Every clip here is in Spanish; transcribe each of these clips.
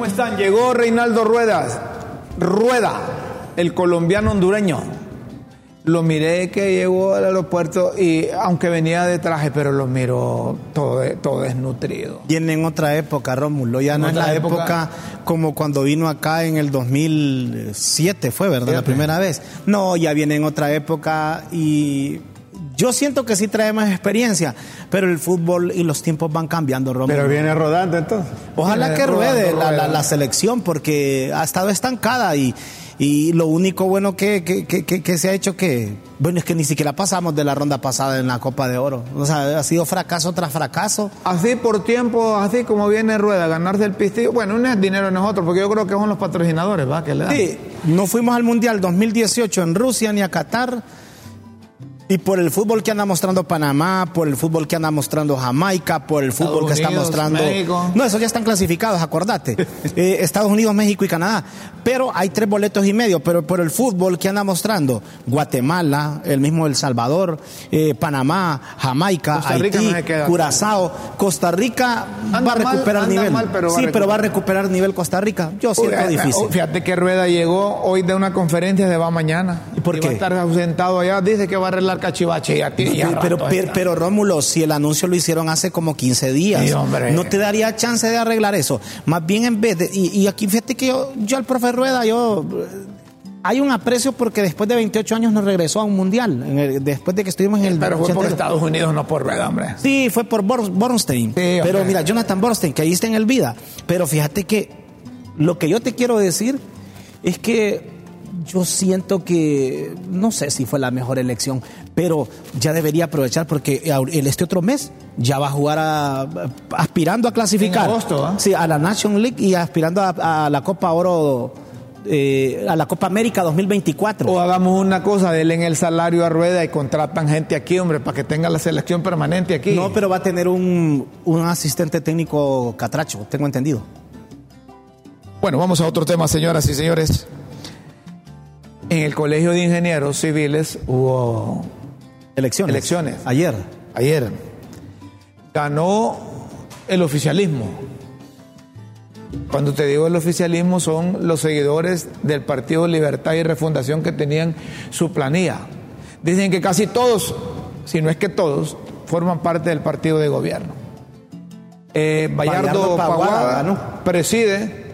¿Cómo están? Llegó Reinaldo Ruedas. Rueda, el colombiano hondureño. Lo miré que llegó al aeropuerto y aunque venía de traje, pero lo miró todo, todo desnutrido. Viene en otra época, Rómulo. Ya no es la época. época, como cuando vino acá en el 2007, fue, ¿verdad? La primera vez. No, ya viene en otra época y yo siento que sí trae más experiencia, pero el fútbol y los tiempos van cambiando, Rómulo. Pero viene rodando entonces. Ojalá Viene que ruede la, la- rueda. la selección porque ha estado estancada y, y lo único bueno que, que- que- que- que se ha hecho que, bueno, es que ni siquiera pasamos de la ronda pasada en la Copa de Oro. O sea, ha sido fracaso tras fracaso. Así por tiempo, así como viene Rueda, ganarse el pistillo. Bueno, no es dinero de nosotros, porque yo creo que son los patrocinadores, ¿va? Que le dan. Sí, no fuimos al Mundial 2018 en Rusia ni a Qatar. Y por el fútbol que anda mostrando Panamá, por el fútbol que anda mostrando Jamaica, por el fútbol que está mostrando. México. No, esos ya están clasificados, acordate. Eh, Estados Unidos, México y Canadá. Pero hay tres boletos y medio. Pero por el fútbol que anda mostrando Guatemala, el mismo El Salvador, eh, Panamá, Jamaica, Costa Rica Haití, no queda. Curazao, Costa Rica Anda va a recuperar nivel. mal, pero a sí, pero va a recuperar. recuperar nivel Costa Rica. Yo siento Uy, difícil. Fíjate que Rueda llegó hoy de una conferencia de va mañana. ¿Y por qué? a estar ausentado allá. Dice que va a arreglar cachivache. Y aquí ya pero, rato pero, pero, Rómulo, si el anuncio lo hicieron hace como 15 días, Sí, no te daría chance de arreglar eso. Más bien en vez de... Y, y aquí fíjate que yo, yo al profe Rueda, yo... Hay un aprecio porque después de 28 años nos regresó a un mundial, el- después de que estuvimos en el... Pero fue por 82. Estados Unidos, no por Rueda, hombre. Sí, fue por Bor- Bornstein. Sí, pero mira, Jonathan Bornstein, que ahí está en el vida. Pero fíjate que lo que yo te quiero decir es que yo siento que no sé si fue la mejor elección, pero ya debería aprovechar porque este otro mes ya va a jugar a- aspirando a clasificar. En agosto, ¿ah? Sí, a la Nation League y aspirando a, a la Copa Oro, eh, a la Copa América 2024. O hagamos una cosa, denle en el salario a Rueda y contratan gente aquí, hombre, para que tenga la selección permanente aquí. No, pero va a tener un, un asistente técnico catracho, tengo entendido. Bueno, vamos a otro tema, señoras y señores. En el Colegio de Ingenieros Civiles hubo Elecciones. Elecciones. Ayer. ayer. Ganó el oficialismo. Cuando te digo el oficialismo son los seguidores del Partido Libertad y Refundación que tenían su planilla. Dicen que casi todos, si no es que todos, forman parte del partido de gobierno. Eh, Bayardo, Bayardo Paguada preside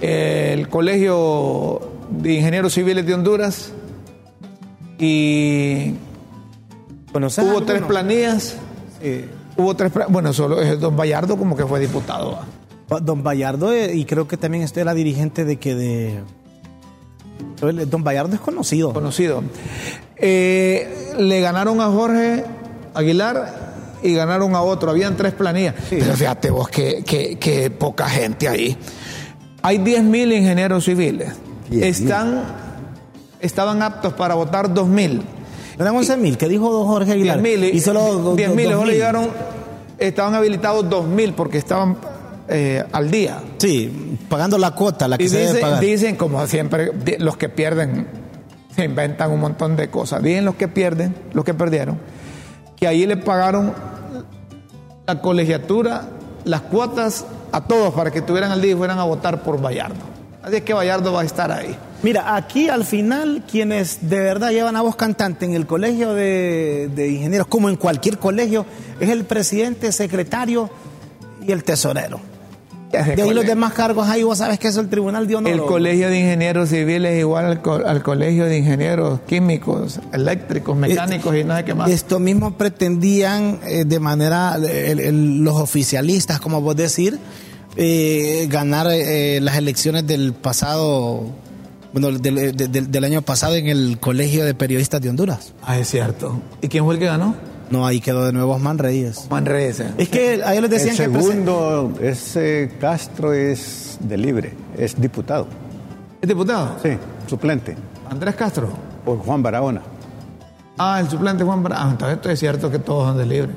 el Colegio de Ingenieros Civiles de Honduras y Bueno, ¿sabes hubo alguno? tres planillas. Eh, Hubo tres, bueno, solo es Don Bayardo como que fue diputado. Don Bayardo, eh, y creo que también este era dirigente de que de. Don Bayardo es conocido. conocido. Eh, le ganaron a Jorge Aguilar y ganaron a otro. Habían tres planillas. Pero fíjate vos que, que- que poca gente ahí. Hay 10.000 ingenieros civiles. 10.000. Están, estaban aptos para votar 2.000. Eran 11 mil, que dijo Jorge Aguilar. 10.000 y solo do- do- 10.000, luego 2.000. le llegaron, estaban habilitados 2.000 porque estaban eh, al día. Sí, pagando la cuota, la que Y se debe dicen, pagar. dicen, como siempre, los que pierden se inventan un montón de cosas. Dicen los que pierden, los que perdieron, que ahí le pagaron la colegiatura, las cuotas a todos para que estuvieran al día y fueran a votar por Bayardo. Así es que Bayardo va a estar ahí. Mira, aquí al final, quienes de verdad llevan a voz cantante en el colegio de, de ingenieros, como en cualquier colegio, es el presidente, secretario y el tesorero. De ahí los demás cargos ahí, vos sabes que es el tribunal de honor. El colegio de ingenieros civiles es igual al, co- al colegio de ingenieros químicos, eléctricos, mecánicos y no sé qué más. Esto mismo pretendían eh, de manera, el- el- los oficialistas, como vos decir, eh, ganar eh, las elecciones del pasado, bueno, del, de- del- del año pasado en el Colegio de Periodistas de Honduras. Ah, es cierto. ¿Y quién fue el que ganó? No, ahí quedó de nuevo Osman Reyes. Osman Reyes. eh. Es que a ellos les decían el que... segundo, ese Castro es de libre, es diputado. ¿Es diputado? Sí, suplente, Andrés Castro. por Juan Barahona. Ah, el suplente Juan Bra- Ah, entonces esto es cierto que todos son de libre.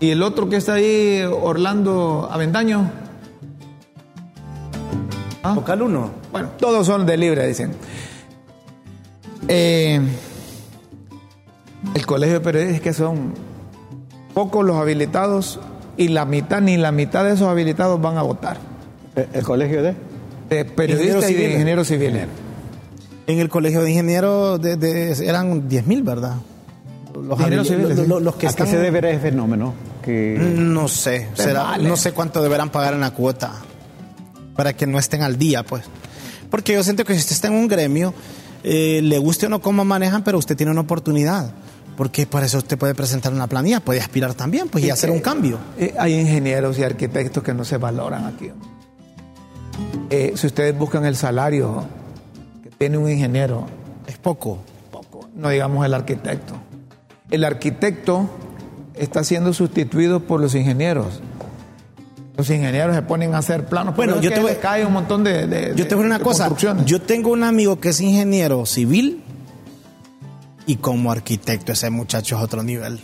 Y el otro que está ahí, Orlando Avendaño. Ah, Vocal uno. Bueno, todos son de libre, dicen. Eh, el colegio de periodistas es que son pocos los habilitados y la mitad, ni la mitad de esos habilitados van a votar. Eh, ¿El colegio de? De periodistas y de ingenieros civiles. En el colegio de ingenieros de- de- eran 10 mil, ¿verdad? Los, Ingenieros civiles, los que ¿A qué se deberá ese fenómeno? Que No sé, será- vale. no sé cuánto deberán pagar en la cuota para que no estén al día, pues. Porque yo siento que si usted está en un gremio, eh, le guste o no cómo manejan, pero usted tiene una oportunidad. Porque para eso usted puede presentar una planilla, puede aspirar también, pues, y hacer un cambio. Eh, hay ingenieros y arquitectos que no se valoran aquí. Eh, si ustedes buscan el salario que tiene un ingeniero, Es poco. poco, no digamos el arquitecto. El arquitecto está siendo sustituido por los ingenieros. Los ingenieros se ponen a hacer planos. Bueno, yo te voy- cae un montón de, de- Yo te voy a una cosa. Yo tengo un amigo que es ingeniero civil y como arquitecto ese muchacho es otro nivel.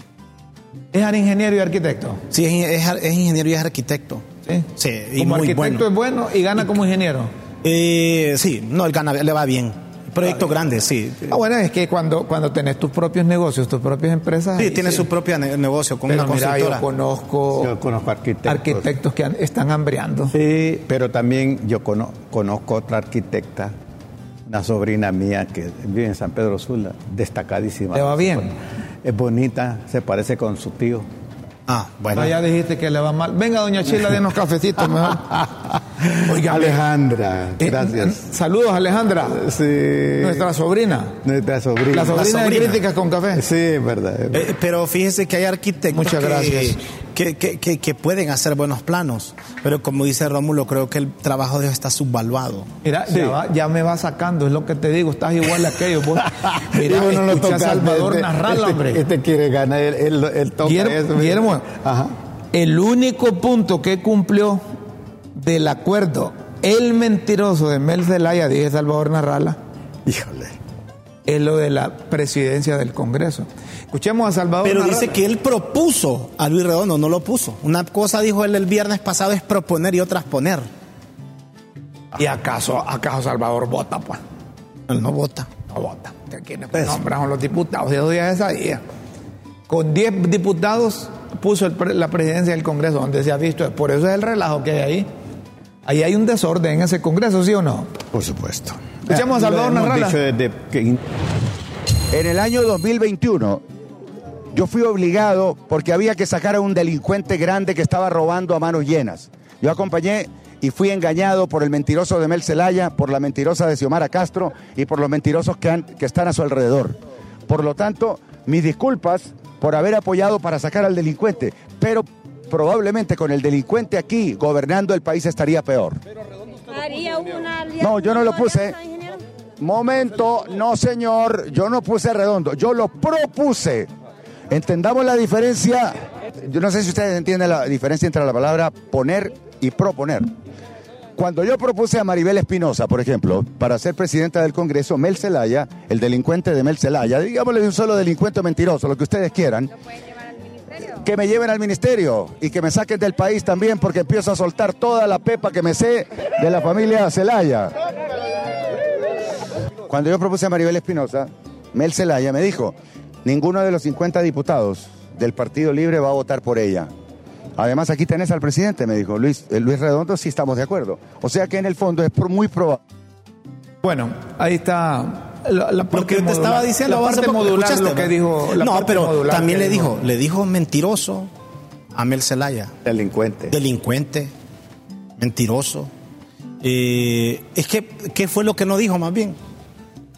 Es ingeniero y arquitecto. Sí, es, es- es ingeniero y es arquitecto. Sí, Sí, y como muy arquitecto bueno. es bueno y gana como ingeniero. Eh, sí, no, él gana, le va bien. Proyecto grande, sí. Ah, bueno, es que cuando, cuando tenés tus propios negocios, tus propias empresas. Sí, ahí tiene sí. su propio ne- negocio con Pero una mira, constructora. yo conozco yo conozco arquitectos. arquitectos que han- están hambreando. Sí, pero también yo cono- conozco otra arquitecta, una sobrina mía que vive en San Pedro Sula, destacadísima. ¿Le va bien? Es bonita, se parece con su tío. Ah, bueno. Ah, ya dijiste que le va mal. Venga, doña Chila, denos cafecitos mejor. Oiga, Alejandra, eh, gracias. saludos, Alejandra, Sí. nuestra sobrina. Nuestra sobrina. La sobrina, de sobrina. críticas con café. Sí, es verdad. Eh, pero fíjese que hay arquitectos Muchas que, gracias. Que, que- que- que pueden hacer buenos planos. Pero como dice Rómulo, creo que el trabajo de ellos está subvaluado. Mira, Sí. ya, va- ya me va sacando, es lo que te digo, estás igual a aquellos. Vos. Mira, no lo escucha a tocas, Salvador este- Narral, este- hombre. Este quiere ganar, él, él, él toca Guillermo. Guillermo, Ajá. el único punto que cumplió del acuerdo, el mentiroso de Mel Zelaya, dije Salvador Narrala, Híjole. es lo de la presidencia del Congreso. Escuchemos a Salvador Pero Narrala. dice que él propuso a Luis Redondo, no lo puso. Una cosa dijo él el viernes pasado es proponer y otras poner. ¿Y acaso, acaso Salvador vota, pues? Él no vota. No vota. ¿De quiénes Pues- nombraron los diputados? De dos días esa día. Con 10 diputados puso el la presidencia del Congreso, donde se ha visto. Por eso es el relajo que hay ahí. Ahí hay un desorden en ese Congreso, ¿sí o no? Por supuesto. Escuchemos a Salvador Narrala. desde que En el año 2021, yo fui obligado porque había que sacar a un delincuente grande que estaba robando a manos llenas. Yo acompañé y fui engañado por el mentiroso de Mel Zelaya, por la mentirosa de Xiomara Castro y por los mentirosos que, han- que están a su alrededor. Por lo tanto, mis disculpas por haber apoyado para sacar al delincuente, pero probablemente con el delincuente aquí gobernando el país estaría peor. Haría una No, yo no lo puse. Momento, no señor, yo no puse redondo, yo lo propuse. Entendamos la diferencia, yo no sé si ustedes entienden la diferencia entre la palabra poner y proponer. Cuando yo propuse a Maribel Espinosa, por ejemplo, para ser presidenta del Congreso, Mel Zelaya, el delincuente de Mel Zelaya, digámosle un solo delincuente mentiroso, lo que ustedes quieran, que me lleven al ministerio y que me saquen del país también porque empiezo a soltar toda la pepa que me sé de la familia Zelaya. Cuando yo propuse a Maribel Espinosa, Mel Zelaya me dijo, ninguno de los 50 diputados del Partido Libre va a votar por ella. Además, aquí tenés al presidente, me dijo Luis, eh, Luis Redondo, sí estamos de acuerdo. O sea que en el fondo es muy probable. Bueno, ahí está la, la parte Lo que te modular- estaba diciendo la parte poco, modular, ¿escuchaste, lo que no? dijo. la no, parte pero modular también le dijo, le dijo mentiroso a Mel Zelaya, delincuente. delincuente, mentiroso. Eh, es que, ¿qué fue lo que no dijo más bien?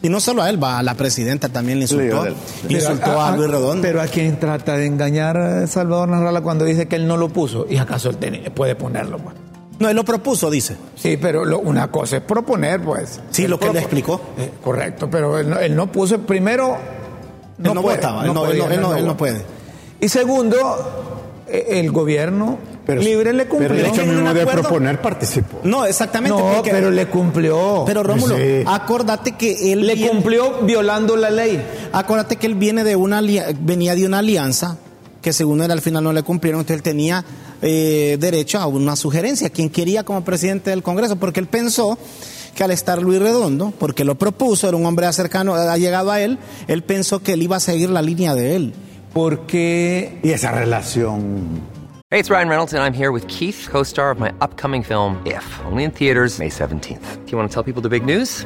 Y no solo a él, va a la presidenta también le insultó. Sí, Le insultó a, Luis Redondo. Pero a quien trata de engañar a Salvador Narrala cuando dice que él no lo puso. ¿Y acaso él tiene- puede ponerlo? pues? No, él lo propuso, dice. Sí, pero lo- una cosa es proponer, pues. Sí, Él lo que él propo- explicó. Eh, correcto, pero él no, él no puso. Primero, Él no votaba, él no- él no- él no- él no puede. Y segundo, eh, el gobierno libre le cumplió. Pero el hecho mismo de proponer participó. No, exactamente. no, porque- pero le cumplió. pero Rómulo, Sí. acordate que él le viene- cumplió violando la ley. Acuérdate que él viene de una venía de una alianza que según él al final no le cumplieron, entonces él tenía eh, derecho a una sugerencia, quien quería como presidente del Congreso, porque él pensó que al estar Luis Redondo, porque lo propuso, era un hombre cercano, ha llegado a él, él pensó que él iba a seguir la línea de él. Porque Y esa relación. Hey, it's Ryan Reynolds, and I'm here with Keith, co star of my upcoming film, If, only in theaters, May 17th. Do you want to tell people the big news?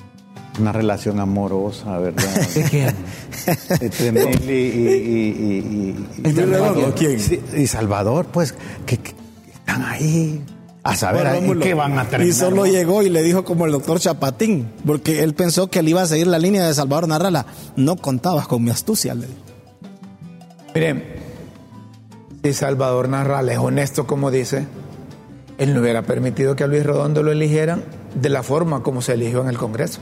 Una relación amorosa, ¿verdad? ¿De quién? Entre Meli y, y, y, y- y Redondo? ¿Quién? Sí, y Salvador, pues, que, que están ahí. A saber, ¿en Rómulo. qué van a terminar? Y solo llegó y le dijo como el doctor Chapatín, porque él pensó que él iba a seguir la línea de Salvador Narrala. No contabas con mi astucia, le dijo. Miren, si Salvador Narral es honesto como dice, él no hubiera permitido que a Luis Redondo lo eligieran de la forma como se eligió en el Congreso.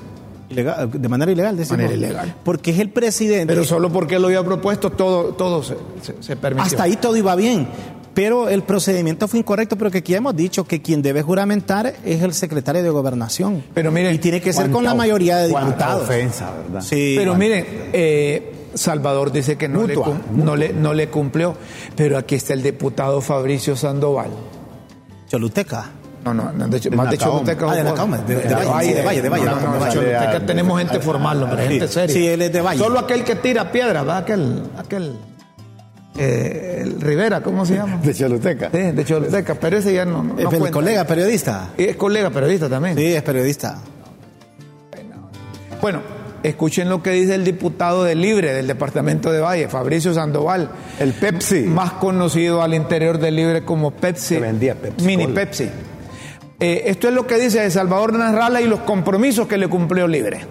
Ilegal- de manera ilegal, decimos. manera ilegal. Porque es el presidente. Pero solo porque lo había propuesto, todo, todo se, se- se permitió. Hasta ahí todo iba bien. Pero el procedimiento fue incorrecto, pero que aquí hemos dicho que quien debe juramentar es el secretario de gobernación. Pero miren, y tiene que ser con la mayoría de diputados. ofensa, ¿verdad? Sí. Pero miren, eh, Salvador dice que no le, Mutua, no, le, no le cumplió, pero aquí está el diputado Fabricio Sandoval. Choluteca. No, no, no, de hecho, más de. Choluteca. Ah, de Nacaome, de- de Valle, de Valle, de Valle, No, no. Choluteca tenemos gente formal, hombre, gente seria. Sí, él es de Valle. Solo aquel que tira piedra, ¿va? Aquel, aquel, eh, el Rivera, ¿cómo se llama? De Choluteca. Sí, de Choluteca, pero ese ya no, no, pero cuenta. colega periodista. Y Es colega periodista también. Sí, es periodista. Bueno, escuchen lo que dice el diputado de Libre del departamento de Valle, Fabricio Sandoval. El Pepsi. Más conocido al interior de Libre como Pepsi. Que vendía Pepsi Mini Cola. Pepsi. Eh, esto es lo que dice Salvador Narrala y los compromisos que le cumplió Libre.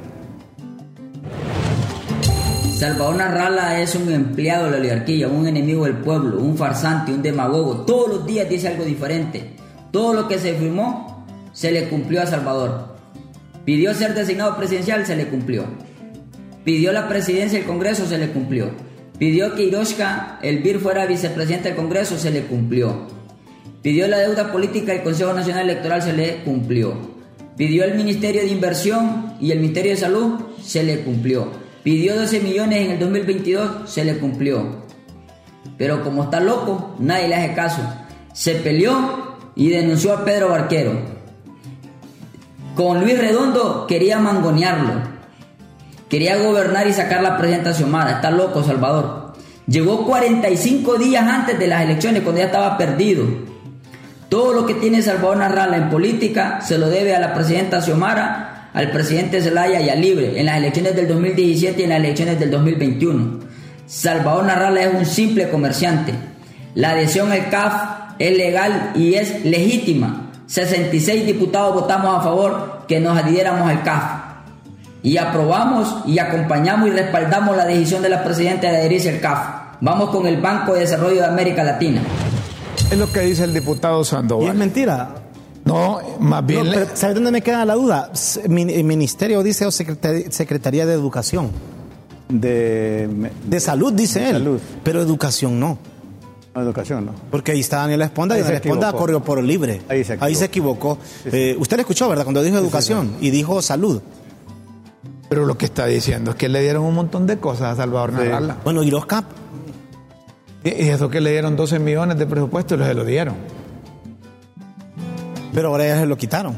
Salvador Narrala es un empleado de la oligarquía, un enemigo del pueblo, un farsante, un demagogo. Todos los días dice algo diferente. Todo lo que se firmó se le cumplió a Salvador. Pidió ser designado presidencial, se le cumplió. Pidió la presidencia del Congreso, se le cumplió. Pidió que Hiroshka Elvir fuera vicepresidente del Congreso, se le cumplió. Pidió la deuda política del Consejo Nacional Electoral, se le cumplió. Pidió el Ministerio de Inversión y el Ministerio de Salud, se le cumplió. Pidió 12 millones en el 2022, se le cumplió. Pero como está loco, nadie le hace caso. Se peleó y denunció a Pedro Barquero. Con Luis Redondo quería mangonearlo. Quería gobernar y sacar la presidenta Xiomara. Está loco Salvador. Llegó 45 días antes de las elecciones cuando ya estaba perdido. Todo lo que tiene Salvador Narrala en política se lo debe a la presidenta Xiomara, al presidente Zelaya y a Libre en las elecciones del 2017 y en las elecciones del 2021. Salvador Narrala es un simple comerciante. La adhesión al CAF es legal y es legítima. 66 diputados votamos a favor que nos adhiriéramos al CAF. Y aprobamos y acompañamos y respaldamos la decisión de la presidenta de adherirse al CAF. Vamos con el Banco de Desarrollo de América Latina. Es lo que dice el diputado Y es Sandoval. mentira. No, más bien. No, le- pero ¿Sabe dónde me queda la duda? El ministerio dice o secretaría, de Educación. De, De salud dice él. Salud. Pero educación no. no, educación, ¿no? Porque ahí está Daniel Esponda y Ahí se Daniel Esponda equivocó. corrió por libre. Ahí se equivocó. Eh, usted le escuchó, ¿verdad? Cuando dijo educación y dijo salud. Pero lo que está diciendo es que le dieron un montón de cosas a Salvador Narrala. Bueno, y los CAP. Y eso que le dieron 12 millones de presupuesto y se lo dieron. Pero ahora ya se lo quitaron.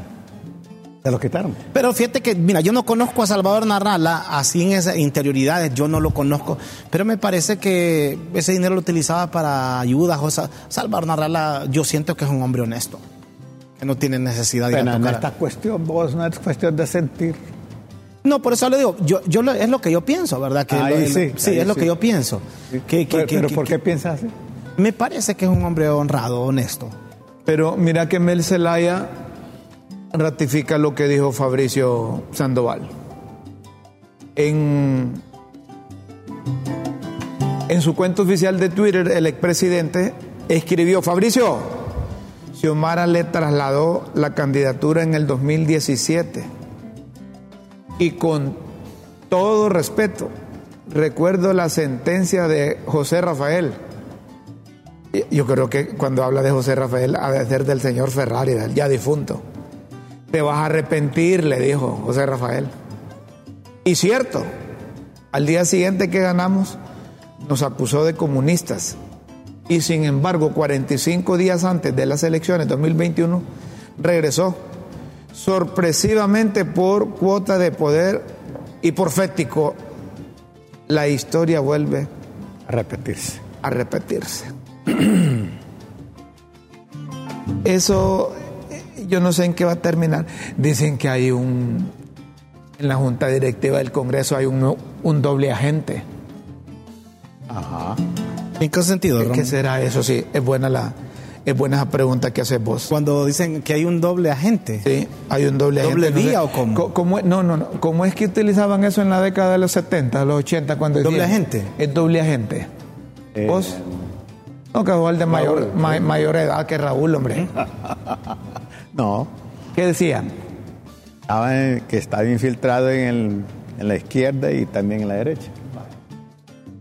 Se los quitaron. Pero fíjate que, mira, yo no conozco a Salvador Narrala así en esas interioridades, yo no lo conozco, pero me parece que ese dinero lo utilizaba para ayudas. O sea, Salvador Narrala, yo siento que es un hombre honesto, que no tiene necesidad de Bueno, en tocar. esta cuestión, vos, no es cuestión de sentir. No, por eso le digo, yo, yo lo- es lo que yo pienso, ¿verdad? Que Ahí lo- sí, sí, ahí es lo sí. que yo pienso. Que- que- pero que- pero ¿por qué piensas así? Me parece que es un hombre honrado, honesto. Pero mira que Mel Zelaya ratifica lo que dijo Fabricio Sandoval. En, en su cuenta oficial de Twitter, el expresidente escribió, Fabricio, Xiomara le trasladó la candidatura en el 2017 y con todo respeto, recuerdo la sentencia de José Rafael. Yo creo que cuando habla de José Rafael, ha de ser del señor Ferrari, del ya difunto. Te vas a arrepentir, le dijo José Rafael. Y cierto, al día siguiente que ganamos, nos acusó de comunistas. Y sin embargo, 45 días antes de las elecciones 2021, regresó sorpresivamente por cuota de poder y profético. La historia vuelve A repetirse. a repetirse. Eso eh, yo no sé en qué va a terminar. Dicen que hay un, en la junta directiva del Congreso hay un, un doble agente. Ajá. ¿En qué sentido, ¿Qué será eso? Sí, es buena la, es buena esa pregunta que haces vos. Cuando dicen que hay un doble agente. Sí, hay un doble ¿Doble agente. vía sé, o cómo? cómo es- no, no, no. ¿Cómo es que utilizaban eso en la década de los 70, los 80, cuando ¿Doble decían? agente? Es doble agente. Eh, ¿Vos? No, el de mayor, ma- mayor edad que Raúl, hombre. No, ¿Qué decían? estaba en- que estaba infiltrado en, el- en la izquierda y también en la derecha.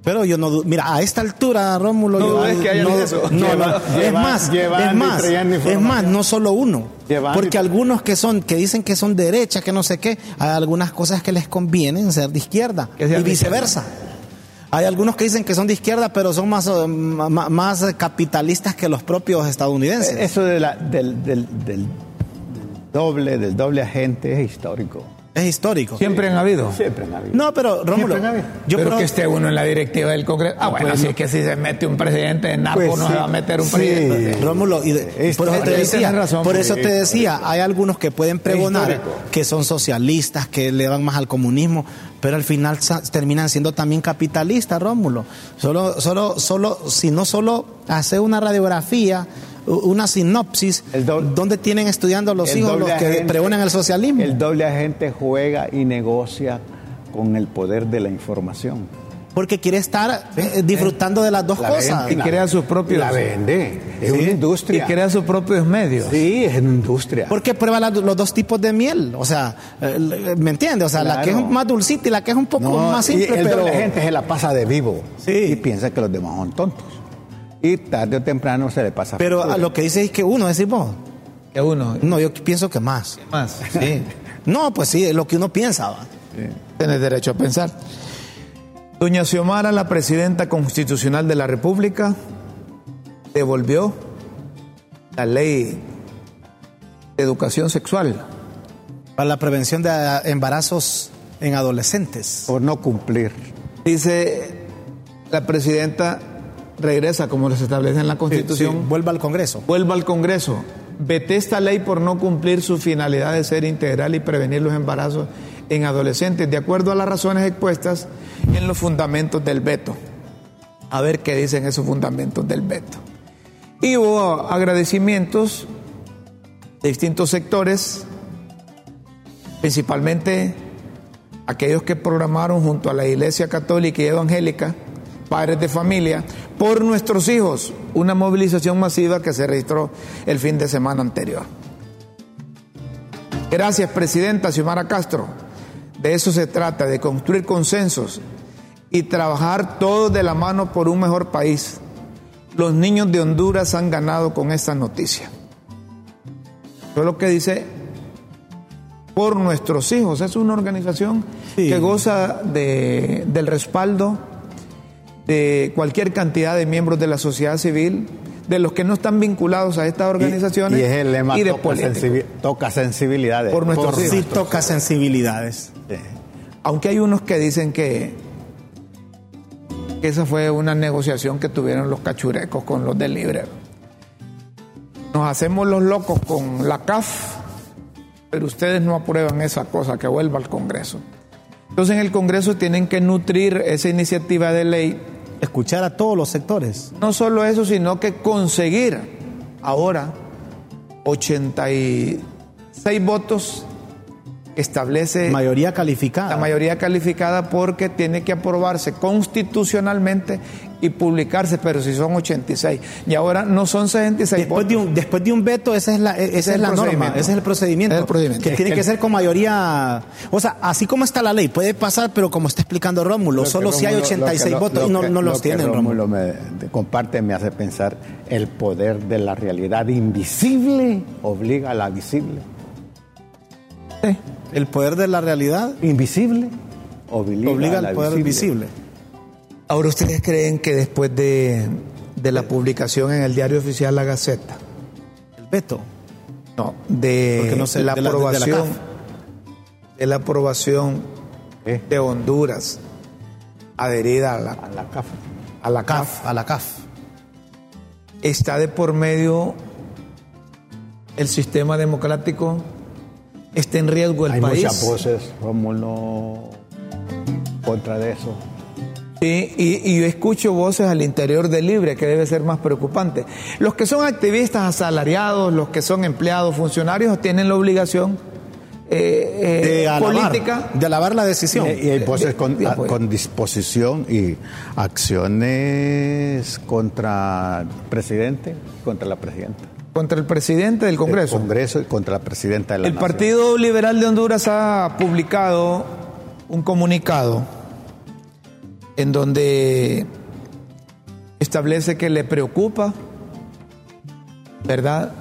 Pero yo no. Mira, a esta altura, Rómulo. No yo dudes que no, eso. no, Lleva- no, es más, es más, es más, no solo uno. Porque algunos que son, que dicen que son derecha, que no sé qué, hay algunas cosas que les convienen ser de izquierda y de viceversa. Hay algunos que dicen que son de izquierda, pero son más, eh, más capitalistas que los propios estadounidenses. Eso de la- del, del- del- del doble, del doble agente es histórico. Es histórico. Siempre han habido. Siempre han habido. No, pero Rómulo, yo pero creo- que esté uno en la directiva del Congreso. Ah, bueno, Pues sí, no. que si se mete un presidente de narco, Pues no sí. se va a meter un Sí. presidente. Rómulo, y de- Es- por eso te decía, tenés razón, por eso porque- te decía, hay algunos que pueden pregonar que son socialistas, que le van más al comunismo, pero al final terminan siendo también capitalistas, Rómulo. Solo, solo, solo, si no solo hace una radiografía, una sinopsis, El doble- donde tienen estudiando los hijos los que agente- pregonan el socialismo. El doble agente juega y negocia con el poder de la información. porque quiere estar eh, disfrutando de las dos La cosas. vende. Y crea sus propios. La vende. Es Sí, una Y industria. crea sus propios medios. Sí, es una industria. Porque prueba la- los dos tipos de miel. O sea, eh, ¿me entiendes? O sea, la que es más dulcita y la que es un poco No, más y simple, el pero. doble agente se la pasa de vivo. Sí. Y piensa que los demás son tontos. Y tarde o temprano se le pasa. Pero a lo que dice es que uno, decís vos. Que uno. No, yo pienso que más. Más. Sí. No, pues sí, es lo que uno piensa. va. Tienes derecho a pensar. Doña Xiomara, la presidenta constitucional de la República, devolvió la ley de educación sexual. Para la prevención de embarazos en adolescentes. Por no cumplir. Dice la presidenta, regresa como se establece en la Sí, Constitución, vuelva al Congreso. vuelva al Congreso. Vete esta ley por no cumplir su finalidad de ser integral y prevenir los embarazos en adolescentes, de acuerdo a las razones expuestas en los fundamentos del veto. A ver qué dicen esos fundamentos del veto. Y hubo agradecimientos de distintos sectores, principalmente aquellos que programaron junto a la Iglesia Católica y Evangélica, padres de familia, por nuestros hijos, una movilización masiva que se registró el fin de semana anterior. Gracias, Presidenta Xiomara Castro. De eso se trata, de construir consensos y trabajar todos de la mano por un mejor país. Los niños de Honduras han ganado con esta noticia. Eso es lo que dice por nuestros hijos. Es una organización Sí. que goza de- del respaldo de cualquier cantidad de miembros de la sociedad civil, de los que no están vinculados a estas organizaciones Y, y es el lema y de toca, toca sensibilidades. Por nuestros hijos. Sí toca sensibilidades. Sí. Aunque hay unos que dicen que, que esa fue una negociación que tuvieron los cachurecos con los del Libre. Nos hacemos los locos con la CAF, pero ustedes no aprueban esa cosa que vuelva al Congreso. Entonces en el Congreso tienen que nutrir esa iniciativa de ley, Escuchar a todos los sectores. no solo eso, sino que conseguir ahora 86 votos establece Mayoría calificada. la mayoría calificada porque tiene que aprobarse constitucionalmente y publicarse, pero si son 86. Y ahora no son 66 Después de, un, después de un veto, esa es la, esa es es la norma, ese es el procedimiento. Es el procedimiento. Que tiene que ser con mayoría. O sea, así como está la ley, puede pasar, pero como está explicando Rómulo, Lo solo si hay Rómulo- 86 lo votos lo y no, que- no lo los que tienen, Rómulo. Rómulo me comparte me hace pensar el poder de la realidad invisible obliga a la visible. El poder de la realidad Invisible obliga, obliga al poder visible. Ahora, ¿ustedes creen que después de, de la publicación en el diario oficial La Gaceta, El veto. no, de Porque no sé, la de la- de la aprobación, de la aprobación de Honduras adherida a la, A la CAF. a la CAF, CAF, a la CAF. está de por medio el sistema democrático, está en riesgo el Hay país. muchas voces, Rómulo, contra de eso. Sí, y, y yo escucho voces al interior de Libre, que debe ser más preocupante. Los que son activistas asalariados, los que son empleados, funcionarios, tienen la obligación eh, eh, De alabar, política. de alabar la decisión. Y, y hay voces con, de a- apoyo. con disposición y acciones contra el presidente, contra la presidenta. contra el presidente del Congreso. El Congreso y contra la presidenta de la El Nación. Partido Liberal de Honduras ha publicado un comunicado en donde establece que le preocupa, ¿verdad?,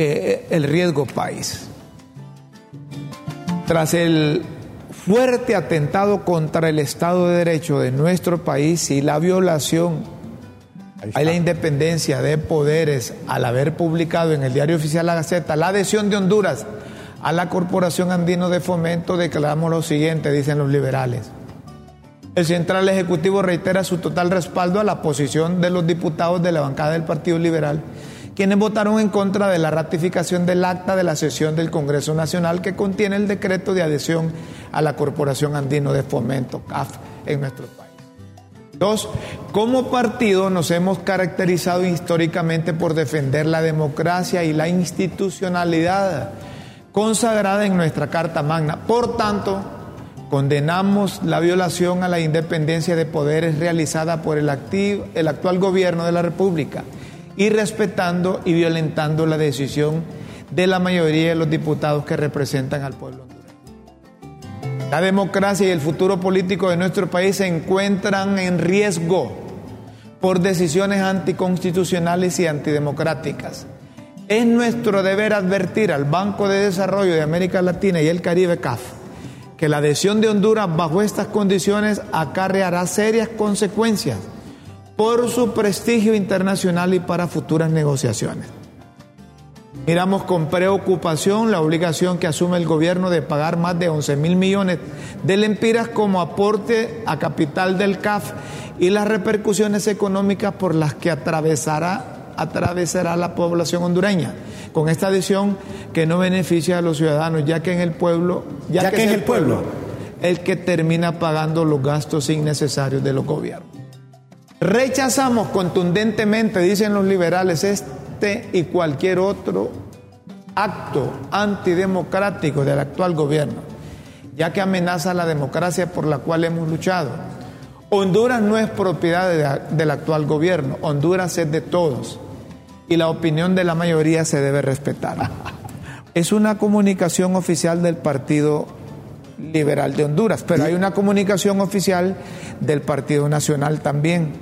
Eh, el riesgo país. Tras el fuerte atentado contra el Estado de Derecho de nuestro país y la violación hay la independencia de poderes al haber publicado en el diario oficial La Gaceta la adhesión de Honduras a la Corporación Andino de Fomento, declaramos lo siguiente, dicen los liberales. El Central Ejecutivo reitera su total respaldo a la posición de los diputados de la bancada del Partido Liberal, quienes votaron en contra de la ratificación del acta de la sesión del Congreso Nacional que contiene el decreto de adhesión a la Corporación Andino de Fomento, CAF, en nuestro país. Dos, como partido nos hemos caracterizado históricamente por defender la democracia y la institucionalidad consagrada en nuestra Carta Magna. Por tanto, condenamos la violación a la independencia de poderes realizada por el, activ- el actual gobierno de la República y respetando y violentando la decisión de la mayoría de los diputados que representan al pueblo hondureño. La democracia y el futuro político de nuestro país se encuentran en riesgo por decisiones anticonstitucionales y antidemocráticas. Es nuestro deber advertir al Banco de Desarrollo de América Latina y el Caribe, CAF, que la adhesión de Honduras bajo estas condiciones acarreará serias consecuencias por su prestigio internacional y para futuras negociaciones. Miramos con preocupación la obligación que asume el gobierno de pagar más de 11 mil millones de lempiras como aporte a capital del CAF y las repercusiones económicas por las que atravesará, atravesará la población hondureña con esta adhesión que no beneficia a los ciudadanos, ya que en el pueblo, Ya que es el pueblo. el que termina pagando los gastos innecesarios de los gobiernos. Rechazamos contundentemente, dicen los liberales, este y cualquier otro acto antidemocrático del actual gobierno, ya que amenaza la democracia por la cual hemos luchado. Honduras no es propiedad de- del actual gobierno, Honduras es de todos y la opinión de la mayoría se debe respetar. Es una comunicación oficial del Partido Liberal de Honduras, pero hay una comunicación oficial del Partido Nacional también.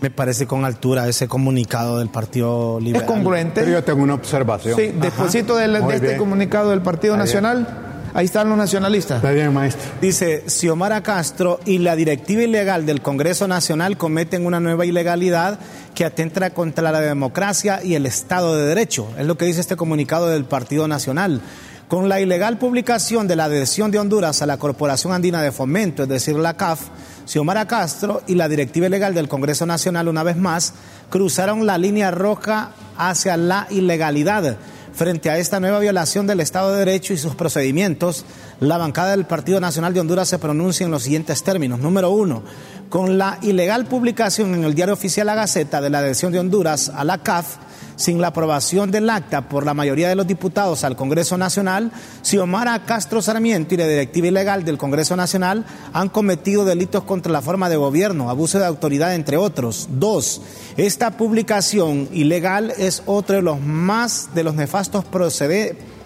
Me parece con altura ese comunicado del Partido Es Liberal. congruente. Pero yo tengo una observación. Sí, despuésito de, este comunicado del Partido Está bien. Nacional, ahí están los nacionalistas. Está bien, maestro. Dice, Xiomara Castro y la directiva ilegal del Congreso Nacional cometen una nueva ilegalidad que atenta contra la democracia y el Estado de Derecho. Es lo que dice este comunicado del Partido Nacional. Con la ilegal publicación de la adhesión de Honduras a la Corporación Andina de Fomento, es decir, la CAF, Xiomara Castro y la directiva ilegal del Congreso Nacional, una vez más, cruzaron la línea roja hacia la ilegalidad. Frente a esta nueva violación del Estado de Derecho y sus procedimientos, la bancada del Partido Nacional de Honduras se pronuncia en los siguientes términos. Número uno, con la ilegal publicación en el diario oficial La Gaceta de la adhesión de Honduras a la CAF, sin la aprobación del acta por la mayoría de los diputados al Congreso Nacional, Xiomara Castro Sarmiento y la directiva ilegal del Congreso Nacional han cometido delitos contra la forma de gobierno, abuso de autoridad, entre otros. Dos, esta publicación ilegal es otro de los más de los nefastos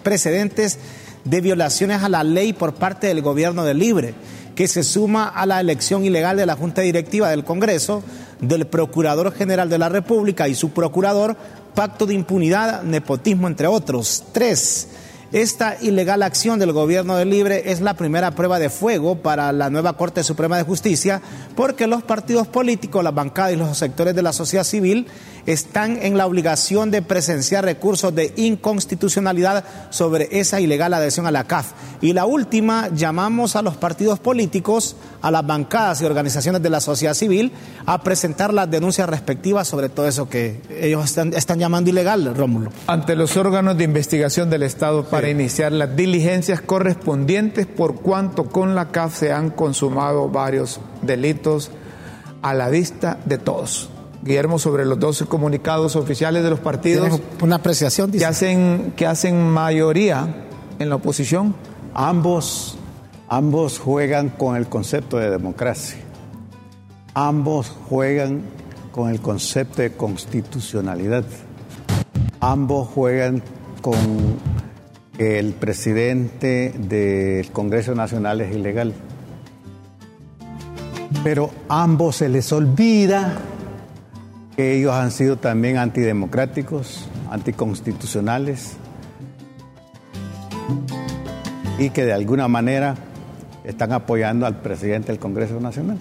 precedentes de violaciones a la ley por parte del gobierno de Libre, que se suma a la elección ilegal de la Junta Directiva del Congreso, del Procurador General de la República y su procurador pacto de impunidad, nepotismo, entre otros. Tres, esta ilegal acción del gobierno de Libre es la primera prueba de fuego para la nueva Corte Suprema de Justicia porque los partidos políticos, las bancadas y los sectores de la sociedad civil están en la obligación de presenciar recursos de inconstitucionalidad sobre esa ilegal adhesión a la CAF. Y la última, llamamos a los partidos políticos, a las bancadas y organizaciones de la sociedad civil a presentar las denuncias respectivas sobre todo eso que ellos están, llamando ilegal, Rómulo. Ante los órganos de investigación del Estado para iniciar las diligencias correspondientes por cuanto con la CAF se han consumado varios delitos a la vista de todos. Guillermo, sobre los 12 comunicados oficiales de los partidos. Una apreciación, Que hacen, que hacen mayoría en la oposición. Ambos, ambos juegan con el concepto de democracia. Ambos juegan con el concepto de constitucionalidad. Ambos juegan con el presidente del Congreso Nacional es ilegal. Pero ambos se les olvida que ellos han sido también antidemocráticos, anticonstitucionales y que de alguna manera están apoyando al presidente del Congreso Nacional.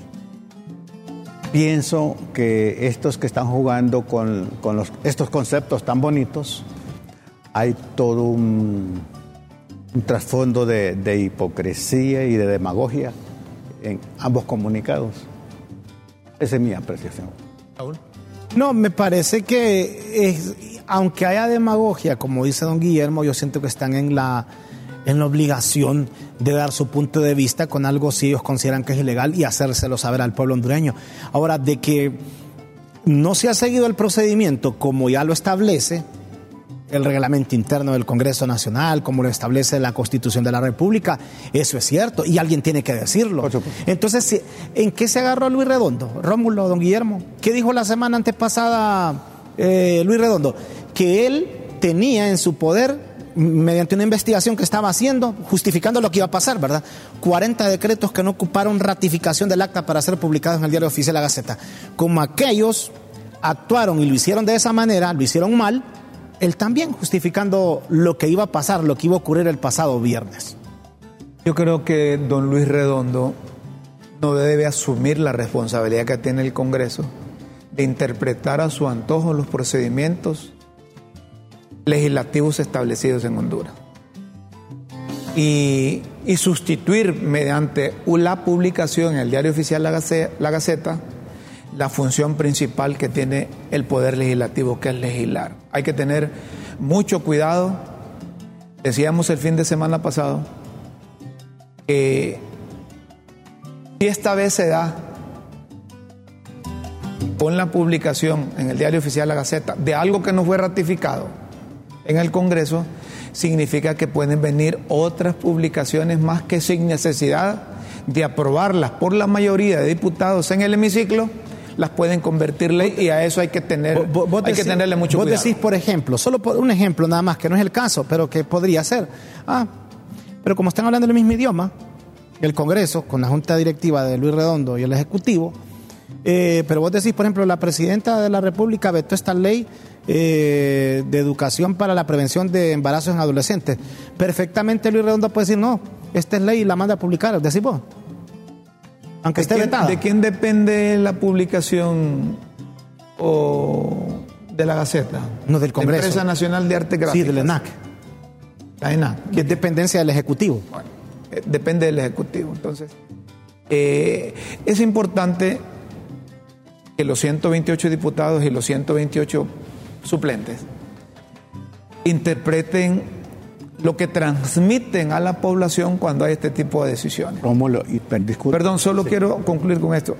Pienso que estos que están jugando con, estos conceptos tan bonitos, hay todo un, trasfondo de, hipocresía y de demagogia en ambos comunicados. Esa es mi apreciación. No, me parece que aunque haya demagogia, como dice don Guillermo, yo siento que están en la, en la obligación de dar su punto de vista con algo si ellos consideran que es ilegal y hacérselo saber al pueblo hondureño. Ahora, de que no se ha seguido el procedimiento como ya lo establece, el reglamento interno del Congreso Nacional, como lo establece la Constitución de la República. Eso es cierto y alguien tiene que decirlo. Entonces, ¿en qué se agarró Luis Redondo? Rómulo, don Guillermo. ¿Qué dijo la semana antepasada eh, Luis Redondo? Que él tenía en su poder mediante una investigación que estaba haciendo, justificando lo que iba a pasar, ¿verdad? 40 decretos que no ocuparon ratificación del acta para ser publicados en el diario oficial La Gaceta. Como aquellos actuaron y lo hicieron de esa manera, lo hicieron mal, él también justificando lo que iba a pasar, lo que iba a ocurrir el pasado viernes. Yo creo que don Luis Redondo no debe asumir la responsabilidad que tiene el Congreso de interpretar a su antojo los procedimientos legislativos establecidos en Honduras. Y, sustituir mediante la publicación en el diario oficial La Gaceta función principal que tiene el poder legislativo, que es legislar. Hay que tener mucho cuidado. Decíamos el fin de semana pasado que si esta vez se da con la publicación en el diario oficial La Gaceta de algo que no fue ratificado en el Congreso, significa que pueden venir otras publicaciones más que sin necesidad de aprobarlas por la mayoría de diputados en el hemiciclo, las pueden convertir ley y a eso hay que tener hay que tenerle mucho cuidado. Vos decís, por ejemplo, solo por un ejemplo nada más, que no es el caso, pero que podría ser. Ah, pero como están hablando el mismo idioma, el Congreso, con la Junta Directiva de Luis Redondo y el Ejecutivo, eh, pero vos decís, por ejemplo, la Presidenta de la República vetó esta ley eh, de educación para la prevención de embarazos en adolescentes. Perfectamente Luis Redondo puede decir, no, esta es ley y la manda a publicar, decís vos. Aunque esté vetada. ¿De quién depende la publicación o de la Gaceta? No, del Congreso. La Empresa Nacional de Arte Gráficas. Sí, del ENAC. La ENAC. Que es dependencia del Ejecutivo. Bueno, eh, depende del Ejecutivo. Entonces, eh, es importante que los 128 diputados y los 128 suplentes interpreten lo que transmiten a la población cuando hay este tipo de decisiones. y, Perdón, solo quiero concluir con esto.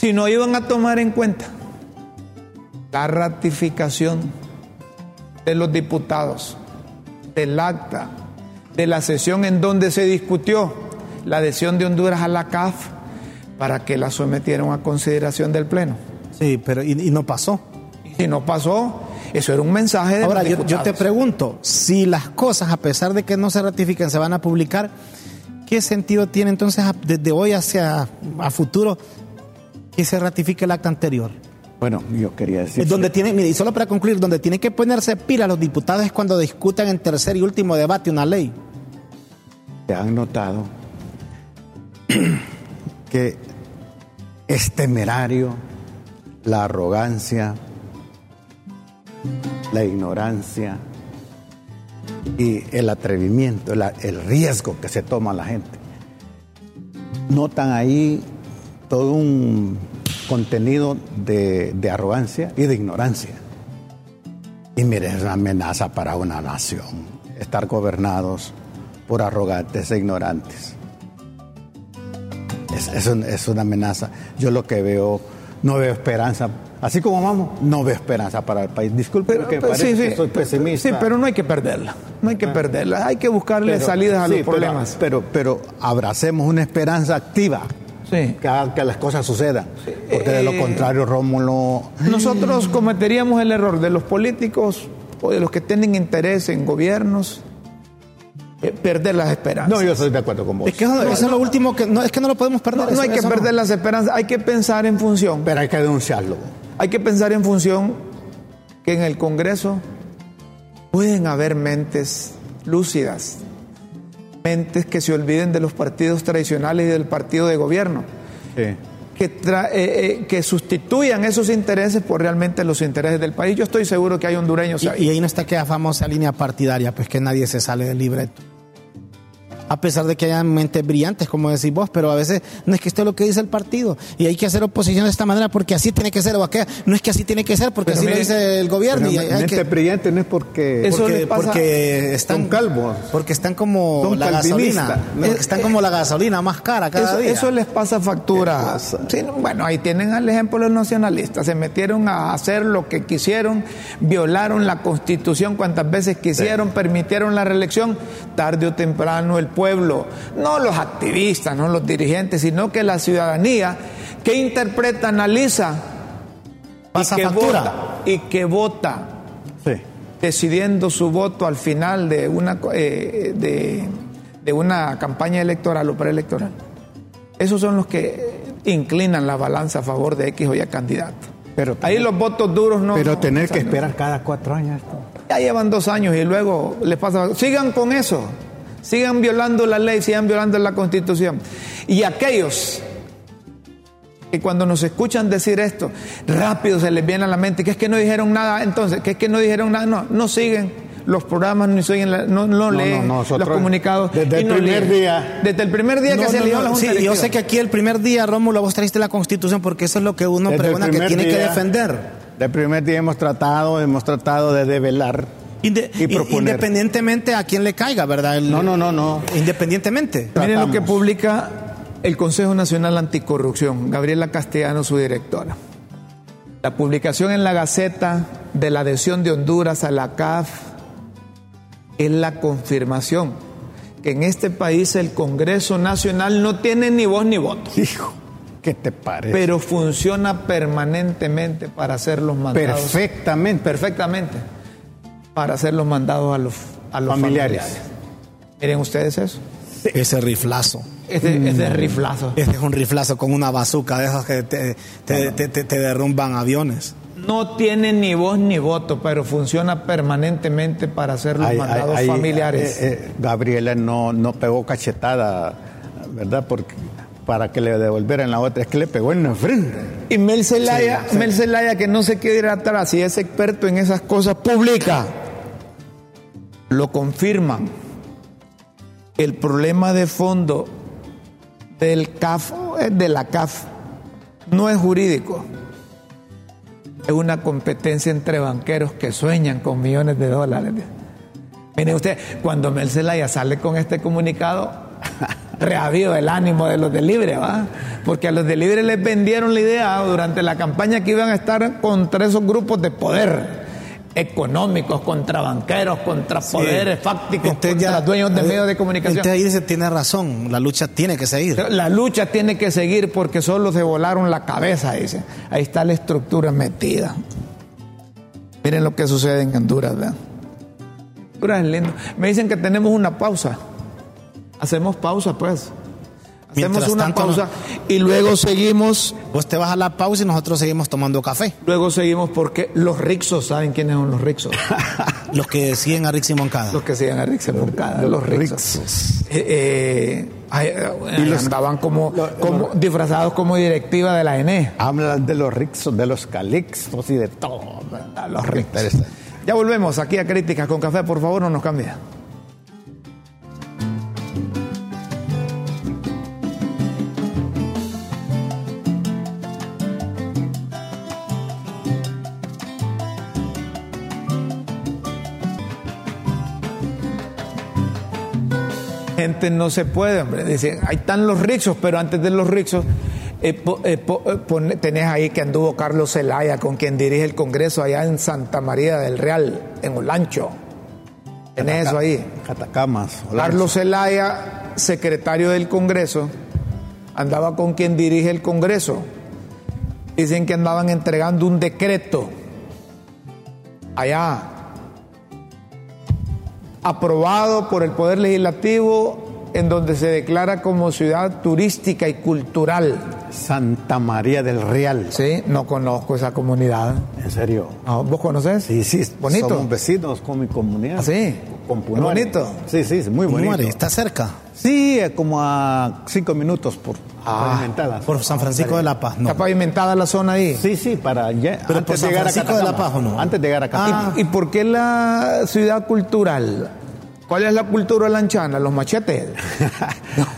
Si no iban a tomar en cuenta la ratificación de los diputados, del acta, de la sesión en donde se discutió la adhesión de Honduras a la CAF para que la sometieran a consideración del Pleno. Sí, pero y, y no pasó. Y no pasó, eso era un mensaje de Ahora, los yo, yo te pregunto, si las cosas, a pesar de que no se ratifiquen, se van a publicar, ¿qué sentido tiene entonces desde hoy hacia a futuro que se ratifique el acta anterior? Bueno, yo quería decir. Es donde tiene, mire, y solo para concluir, donde tienen que ponerse pila los diputados es cuando discutan en tercer y último debate una ley. ¿Se han notado que es temerario la arrogancia, la ignorancia y el atrevimiento, el riesgo que se toma la gente? Notan ahí todo un contenido de, arrogancia y de ignorancia. Y mire, es una amenaza para una nación, estar gobernados por arrogantes e ignorantes. Es una amenaza. Yo lo que veo, no veo esperanza. Así como vamos, no veo esperanza para el país. Disculpe Pero, que pero parece sí, sí. que soy pesimista. Sí, pero no hay que perderla. No hay que perderla. Hay que buscarle Pero- salidas a sí, los problemas. Pero, pero, abracemos una esperanza activa. Sí. Que haga que las cosas sucedan. Porque de lo Eh, contrario, Rómulo. Nosotros cometeríamos el error de los políticos o de los que tienen interés en gobiernos eh, perder las esperanzas. No, yo estoy de acuerdo con vos. Es que eso, eso es lo último que no es que no lo podemos perder. No, no eso- hay que perder las esperanzas, hay que pensar en función. Pero hay que denunciarlo. Hay que pensar en función que en el Congreso pueden haber mentes lúcidas, mentes que se olviden de los partidos tradicionales y del partido de gobierno, Sí. que, tra- eh, eh, que sustituyan esos intereses por realmente los intereses del país. Yo estoy seguro que hay hondureños Y, ahí. y ahí no está aquella famosa línea partidaria, pues que nadie se sale del libreto. A pesar de que hayan mentes brillantes, como decís vos, pero a veces no es que esto es lo que dice el partido y hay que hacer oposición de esta manera porque así tiene que ser o aquella. No es que así tiene que ser porque Pero así lo dice el gobierno. Y hay- hay mente que- brillante no es porque. Eso porque, pasa- porque están calvos. Porque están como la gasolina. Eh, están como la gasolina más cara cada Eso, día. eso les pasa factura. Sí, no, bueno, ahí tienen al ejemplo los nacionalistas. Se metieron a hacer lo que quisieron, violaron la constitución cuantas veces quisieron, permitieron la reelección. Tarde o temprano el pueblo, no los activistas, no los dirigentes, sino que la ciudadanía que interpreta, analiza Pasa y que factura. vota, y que vota Sí. decidiendo su voto al final de una, eh, de, de una campaña electoral o preelectoral. Esos son los que inclinan la balanza a favor de X o Y candidato. Pero- Ahí los votos duros no. Pero no, tener que esperar cada cuatro años esto. Ya llevan dos años y luego les pasa. Sigan con eso. Sigan violando la ley, sigan violando la constitución. Y aquellos que cuando nos escuchan decir esto, rápido se les viene a la mente que es que no dijeron nada, entonces, que es que no dijeron nada, no, no siguen los programas, ni siguen la- no, no leen no, nosotros, los comunicados. desde el no primer leen. día. Desde el primer día que No, se no, eligió no, la Junta sí, yo sé que aquí el primer día, Rómulo, vos trajiste la constitución porque eso es lo que uno Desde pregona que tiene que defender. Del primer día hemos tratado, hemos tratado de develar Inde- y proponer. Independientemente a quien le caiga, ¿verdad? El- No, no, no, no. Independientemente. Miren lo que publica el Consejo Nacional Anticorrupción, Gabriela Castellano, su directora. La publicación en la Gaceta de la adhesión de Honduras a la CAF es la confirmación que en este país el Congreso Nacional no tiene ni voz ni voto, Hijo, ¿qué te parece? pero funciona permanentemente para hacer los mandados. Perfectamente. Perfectamente. Para hacer los mandados a los, a los Familiares. familiares. Miren ustedes eso. Ese riflazo. Este, este riflazo. Este es un riflazo con una bazuca de esas que te, te- te- te- te derrumban aviones. No tiene ni voz ni voto, pero funciona permanentemente para hacer los Ay, mandados ay, ay, familiares. eh, eh, Gabriela no, no pegó cachetada, ¿verdad? Porque para que le devolvieran la otra, es que le pegó en la frente. y Mel Zelaya, Sí, sí. Mel Zelaya, que no se quiere ir atrás y es experto en esas cosas, publica. Lo confirman. El problema de fondo del CAF, eh, de la CAF, no es jurídico. Es una competencia entre banqueros que sueñan con millones de dólares. Mire usted, cuando Mel Zelaya sale con este comunicado, reaviva el ánimo de los de Libre, ¿va? Porque a los de Libre les vendieron la idea durante la campaña que iban a estar contra esos grupos de poder económicos, contra banqueros, contra poderes fácticos, Entonces contra ya- dueños de medios de comunicación. Entonces ahí dice, tiene razón, la lucha tiene que seguir. La lucha tiene que seguir porque solo se volaron la cabeza, dice. Ahí está la estructura metida. Miren lo que sucede en Honduras, ¿verdad? Honduras es lindo. Me dicen que tenemos una pausa. Hacemos pausa, pues. Hacemos Mientras una tanto, pausa y luego seguimos, Vos te vas a la pausa y nosotros seguimos tomando café. luego seguimos porque los rixos, ¿saben quiénes son los rixos? Los que siguen a Rixi Moncada. los que siguen a Rixos Moncada, los rixos. Eh, eh, eh, Y los- andaban como, lo- como disfrazados como directiva de la. ENE. Hablan de los rixos, de los calixtos y de todo. Los interesante. Ya volvemos aquí a Críticas con Café, por favor, no nos cambie. Gente no se puede, hombre. Dicen, ahí están los rixos, pero antes de los rixos, eh, po- eh, po- eh, tenés ahí que anduvo Carlos Zelaya, con quien dirige el Congreso allá en Santa María del Real, en Olancho. Tenés eso ahí. Catacamas. Olancho. Carlos Zelaya, secretario del Congreso, andaba con quien dirige el Congreso. Dicen que andaban entregando un decreto allá, aprobado por el Poder Legislativo, en donde se declara como ciudad turística y cultural. Santa María del Real. Sí, no conozco esa comunidad. ¿En serio? No, ¿Vos conoces? Sí, sí. Bonito. Somos vecinos con mi comunidad. ¿Ah, sí? Con ¿Es Punuare. bonito? Sí, sí, es muy bonito. Está cerca. Sí, es como a cinco minutos por pavimentada. Por San Francisco de la Paz, no. ¿Está pavimentada la zona ahí? Sí, sí, para ya, Pero antes por de San llegar a Francisco de la Catacama. Paz, ¿o no? Antes de llegar a Catacama. ¿Y, y por qué la ciudad cultural? ¿Cuál es la cultura lanchana? ¿Los machetes?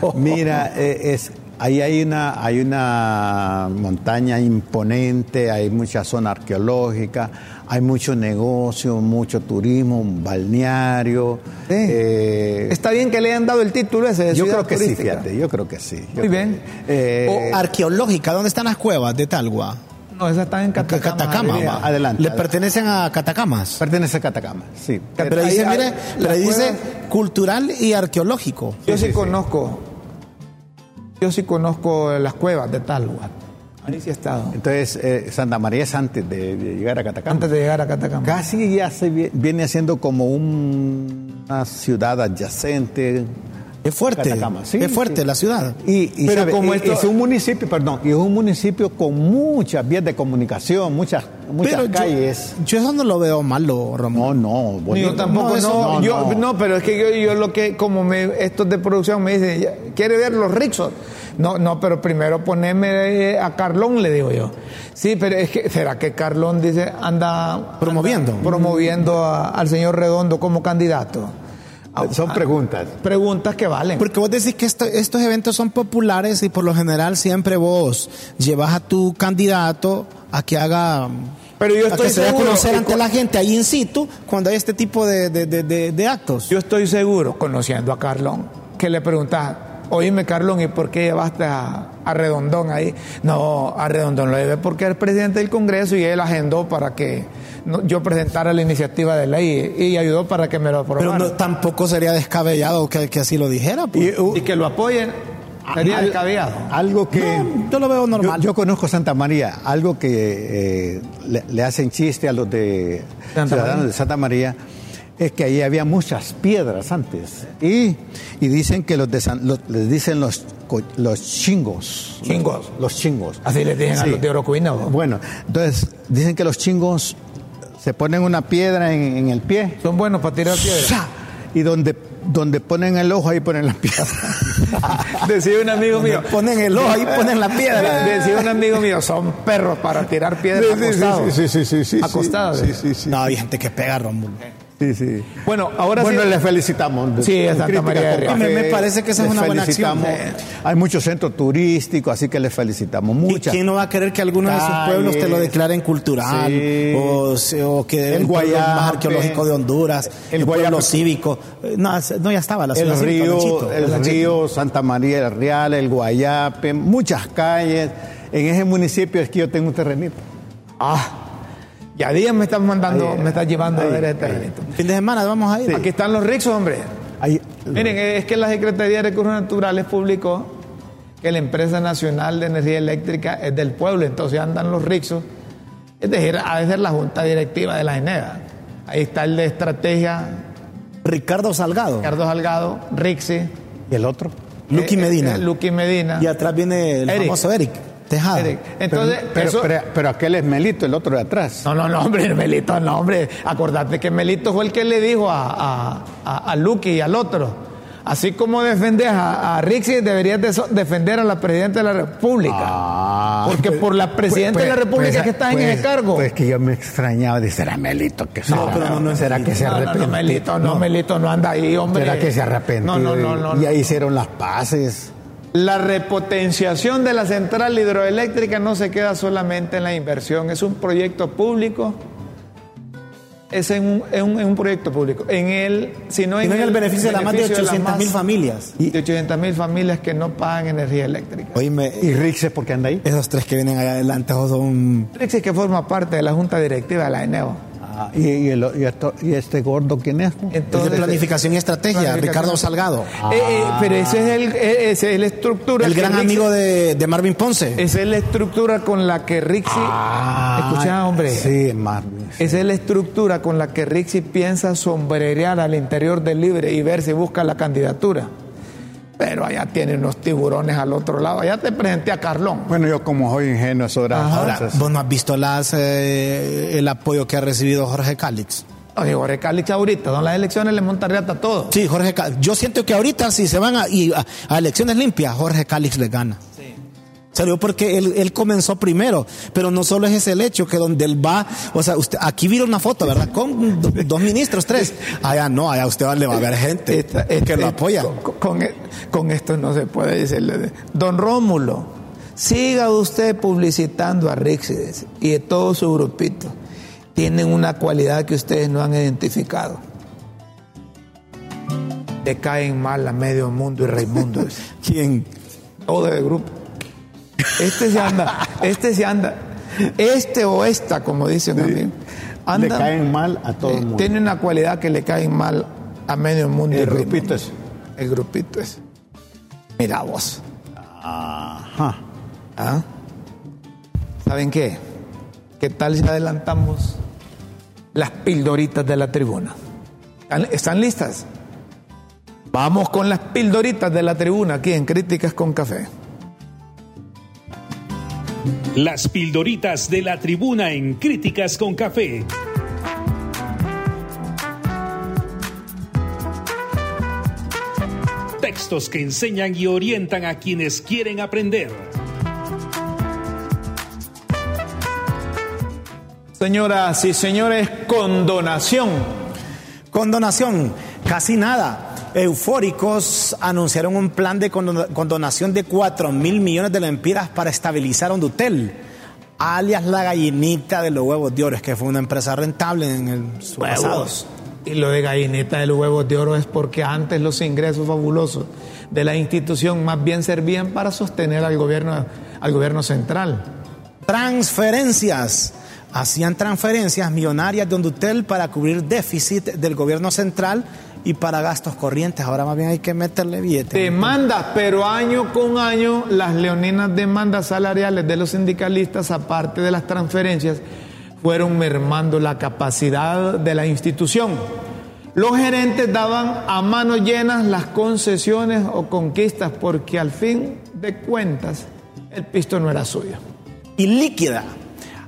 No. Mira, eh, es, ahí hay una, hay una montaña imponente, hay mucha zona arqueológica, hay mucho negocio, mucho turismo, un balneario. Sí. eh, Está bien que le hayan dado el título ese de yo creo que sí, fíjate, yo creo que sí. Muy bien. que- eh, O arqueológica, ¿dónde están las cuevas de Talgua? No, esa está en Catacama. Catacama, va. Adelante, Le adelante. pertenecen a Catacamas. pertenece a Catacama, sí. Pero ahí dice, hay- mire, pero dice cultural y arqueológico. Yo sí, sí, sí. conozco. Yo sí conozco las cuevas de Talgua. Ahí sí he estado. Entonces, eh, Santa María es antes de, de llegar a Catacama. Antes de llegar a Catacama. Casi ya se vi- viene siendo como un- una ciudad adyacente. Es fuerte, sí, es fuerte sí. la ciudad. Y, y Pero sabe, como y- esto- es un municipio, perdón, y es un municipio con muchas vías de comunicación, muchas, muchas Pero calles. Yo, eso no lo veo malo, Ramón. No, no, Ni bonito. yo tampoco, No, eso no, yo, no. no, pero es que yo, yo lo que, como me, estos de producción me dicen, ¿quiere ver los rixos? No, no, pero primero poneme eh, a Carlón, le digo yo. Sí, pero es que, ¿será que Carlón dice, anda Promoviendo. anda promoviendo a- al señor Redondo como candidato? Ah, Son ah, preguntas. Preguntas que valen. Porque vos decís que esto- estos eventos son populares y por lo general siempre vos llevas a tu candidato a que haga Pero yo a estoy que se dé a seguro, conocer ante la gente ahí in situ cuando hay este tipo de, de- de- de- de actos. Yo estoy seguro, conociendo a Carlón, que le preguntas, oíme Carlón, ¿y por qué llevaste a, a Redondón ahí? No, a Redondón lo llevé porque era el presidente del Congreso y él agendó para que yo presentara la iniciativa de ley y, y ayudó para que me lo Pero aprobaran. no, tampoco sería descabellado que, que así lo dijera. pues. Y, uh, y que lo apoyen, sería al- descabellado. Algo que. No, yo lo veo normal. Yo, yo conozco Santa María, algo que eh, le, le hacen chiste a los de Santa ciudadanos María. de Santa María, es que ahí había muchas piedras antes. Y, y dicen que los de San- los- les dicen los, los chingos. Chingos. Los chingos. Así le dicen a los de Orocuina. ¿no? Bueno, entonces dicen que los chingos se ponen una piedra en, en el pie. Son buenos para tirar piedras. Y donde, donde ponen el ojo, ahí ponen la piedra. Decía un amigo mío. Ponen el ojo ahí, ponen la piedra. Decía un amigo mío, son perros para tirar piedras acostados. sí, sí, sí, sí, sí. Acostados. Sí, sí, sí. No, hay gente que pega, Rómulo. Sí, sí. Bueno, ahora bueno, sí. les felicitamos. Sí, a En Santa María de. Me- me parece que esa es les una buena acción. felicitamos. Hay muchos centros turísticos, así que les felicitamos ¿Y mucho. quién no va a querer que alguno de sus Calles. pueblos te lo declaren cultural? Sí. O, o que El el, pueblo Guayape. más arqueológico de Honduras, El el, pueblo Guayape. cívico. Eh, No, no, ya estaba la ciudad el río, el Lanchito. río Santa María del Real, el Guayape, muchas calles. En ese municipio es que yo tengo un terrenito. Ah, Y a días me están mandando, me están llevando a ver este evento. Fin de semana vamos a ir. Aquí están los Rixos, hombre. Ahí- Miren, es que la Secretaría de Recursos Naturales publicó que la empresa nacional de energía eléctrica es del pueblo, entonces andan los Rixos. Es decir, de ser la junta directiva de la ENEA. Ahí está el de estrategia, Ricardo Salgado. Ricardo Salgado, Rixi. ¿Y el otro? Lucky eh, Medina. eh, Lucky Medina. Y atrás viene el Eric. famoso Eric Tejada. Eric. Entonces, pero, eso- pero, pero aquel es Melito, el otro de atrás. No, no, no, hombre, Melito, no, hombre. Acordate que Melito fue el que le dijo a, a, a, a Lucky y al otro. Así como defendes a, a Rixi, deberías de so- defender a la Presidenta de la República. Ah. Porque por la Presidenta de la República es que está en pues- ese cargo. Pues que yo me extrañaba de será Melito que No, será? pero no, no será que se no, no, no, Melito, no, Melito no anda ahí, hombre. ¿Será que se arrepintió? No, no, no, no. Y ahí hicieron las paces. La repotenciación de la central hidroeléctrica no se queda solamente en la inversión, es un proyecto público. Es en un, en un- en un proyecto público. En el, sino Y no en el beneficio de las más de beneficio 800 mil familias. De 800 mil familias que no pagan energía eléctrica. Oíme, ¿Y Rixes por qué anda ahí? esos tres que vienen allá adelante son... Rixi que forma parte de la junta directiva de la ENEO. Ah, ¿y, y el- y esto- y este gordo quién es? Es de planificación y estrategia, planificación. Ricardo Salgado. Eh, eh, pero ese es el, eh, ese es la estructura. El gran Rixi- amigo de, de Marvin Ponce. Esa es la estructura con la que Rixi. escucha, hombre. Sí, Marvin. sí. Esa es la estructura con la que Rixi piensa sombrerear al interior del Libre y ver si busca la candidatura. Pero allá tiene unos tiburones al otro lado. Allá te presenté a Carlón. Bueno, yo como soy ingenuo, eso era Ahora, vos no has visto las, eh, el apoyo que ha recibido Jorge. No, digo, Jorge Calix ahorita, don las elecciones le monta reata todo. Sí, Jorge Calix. Yo siento que ahorita si se van a, y a, a elecciones limpias, Jorge Calix le gana. Salió porque él, él comenzó primero, pero no solo es ese el hecho que donde él va, o sea, usted, aquí vieron una foto, ¿verdad? Con do- dos ministros, tres. Allá no, allá usted le va a ver gente Esta- que este- lo apoya. Con, con- con esto no se puede decirle. de- Don Rómulo, siga usted publicitando a Rixi y de todo su grupito. Tienen una cualidad que ustedes no han identificado. Le caen mal a medio mundo y Raimundo. ¿Quién? Todo el grupo. Este se anda, este se anda, este o esta, como dicen a mí. Le andan- caen mal a todo eh, el mundo. Tiene una cualidad que le caen mal a medio mundo. El grupito ese. El grupito es. Mira vos. Ajá. ¿ah? ¿Saben qué? ¿Qué tal si adelantamos las pildoritas de la tribuna? ¿Están, están listas? Vamos con las pildoritas de la tribuna aquí en Críticas con Café. Las pildoritas de la tribuna en Críticas con Café. Textos que enseñan y orientan a quienes quieren aprender. Señoras y señores, condonación. Condonación, casi nada. Eufóricos anunciaron un plan de condo- condonación de 4 mil millones de lempiras para estabilizar Ondutel, alias la gallinita de los huevos de oro, es que fue una empresa rentable en el su pasado. Huevos. Y lo de gallineta de los huevos de oro es porque antes los ingresos fabulosos de la institución más bien servían para sostener al gobierno, al gobierno central. Transferencias. Hacían transferencias millonarias de Ondutel para cubrir déficit del gobierno central y para gastos corrientes. Ahora más bien hay que meterle billetes. Demandas, pero año con año las leoninas demandas salariales de los sindicalistas, aparte de las transferencias, fueron mermando la capacidad de la institución. Los gerentes daban a manos llenas las concesiones o conquistas porque al fin de cuentas el pisto no era suyo. y líquida,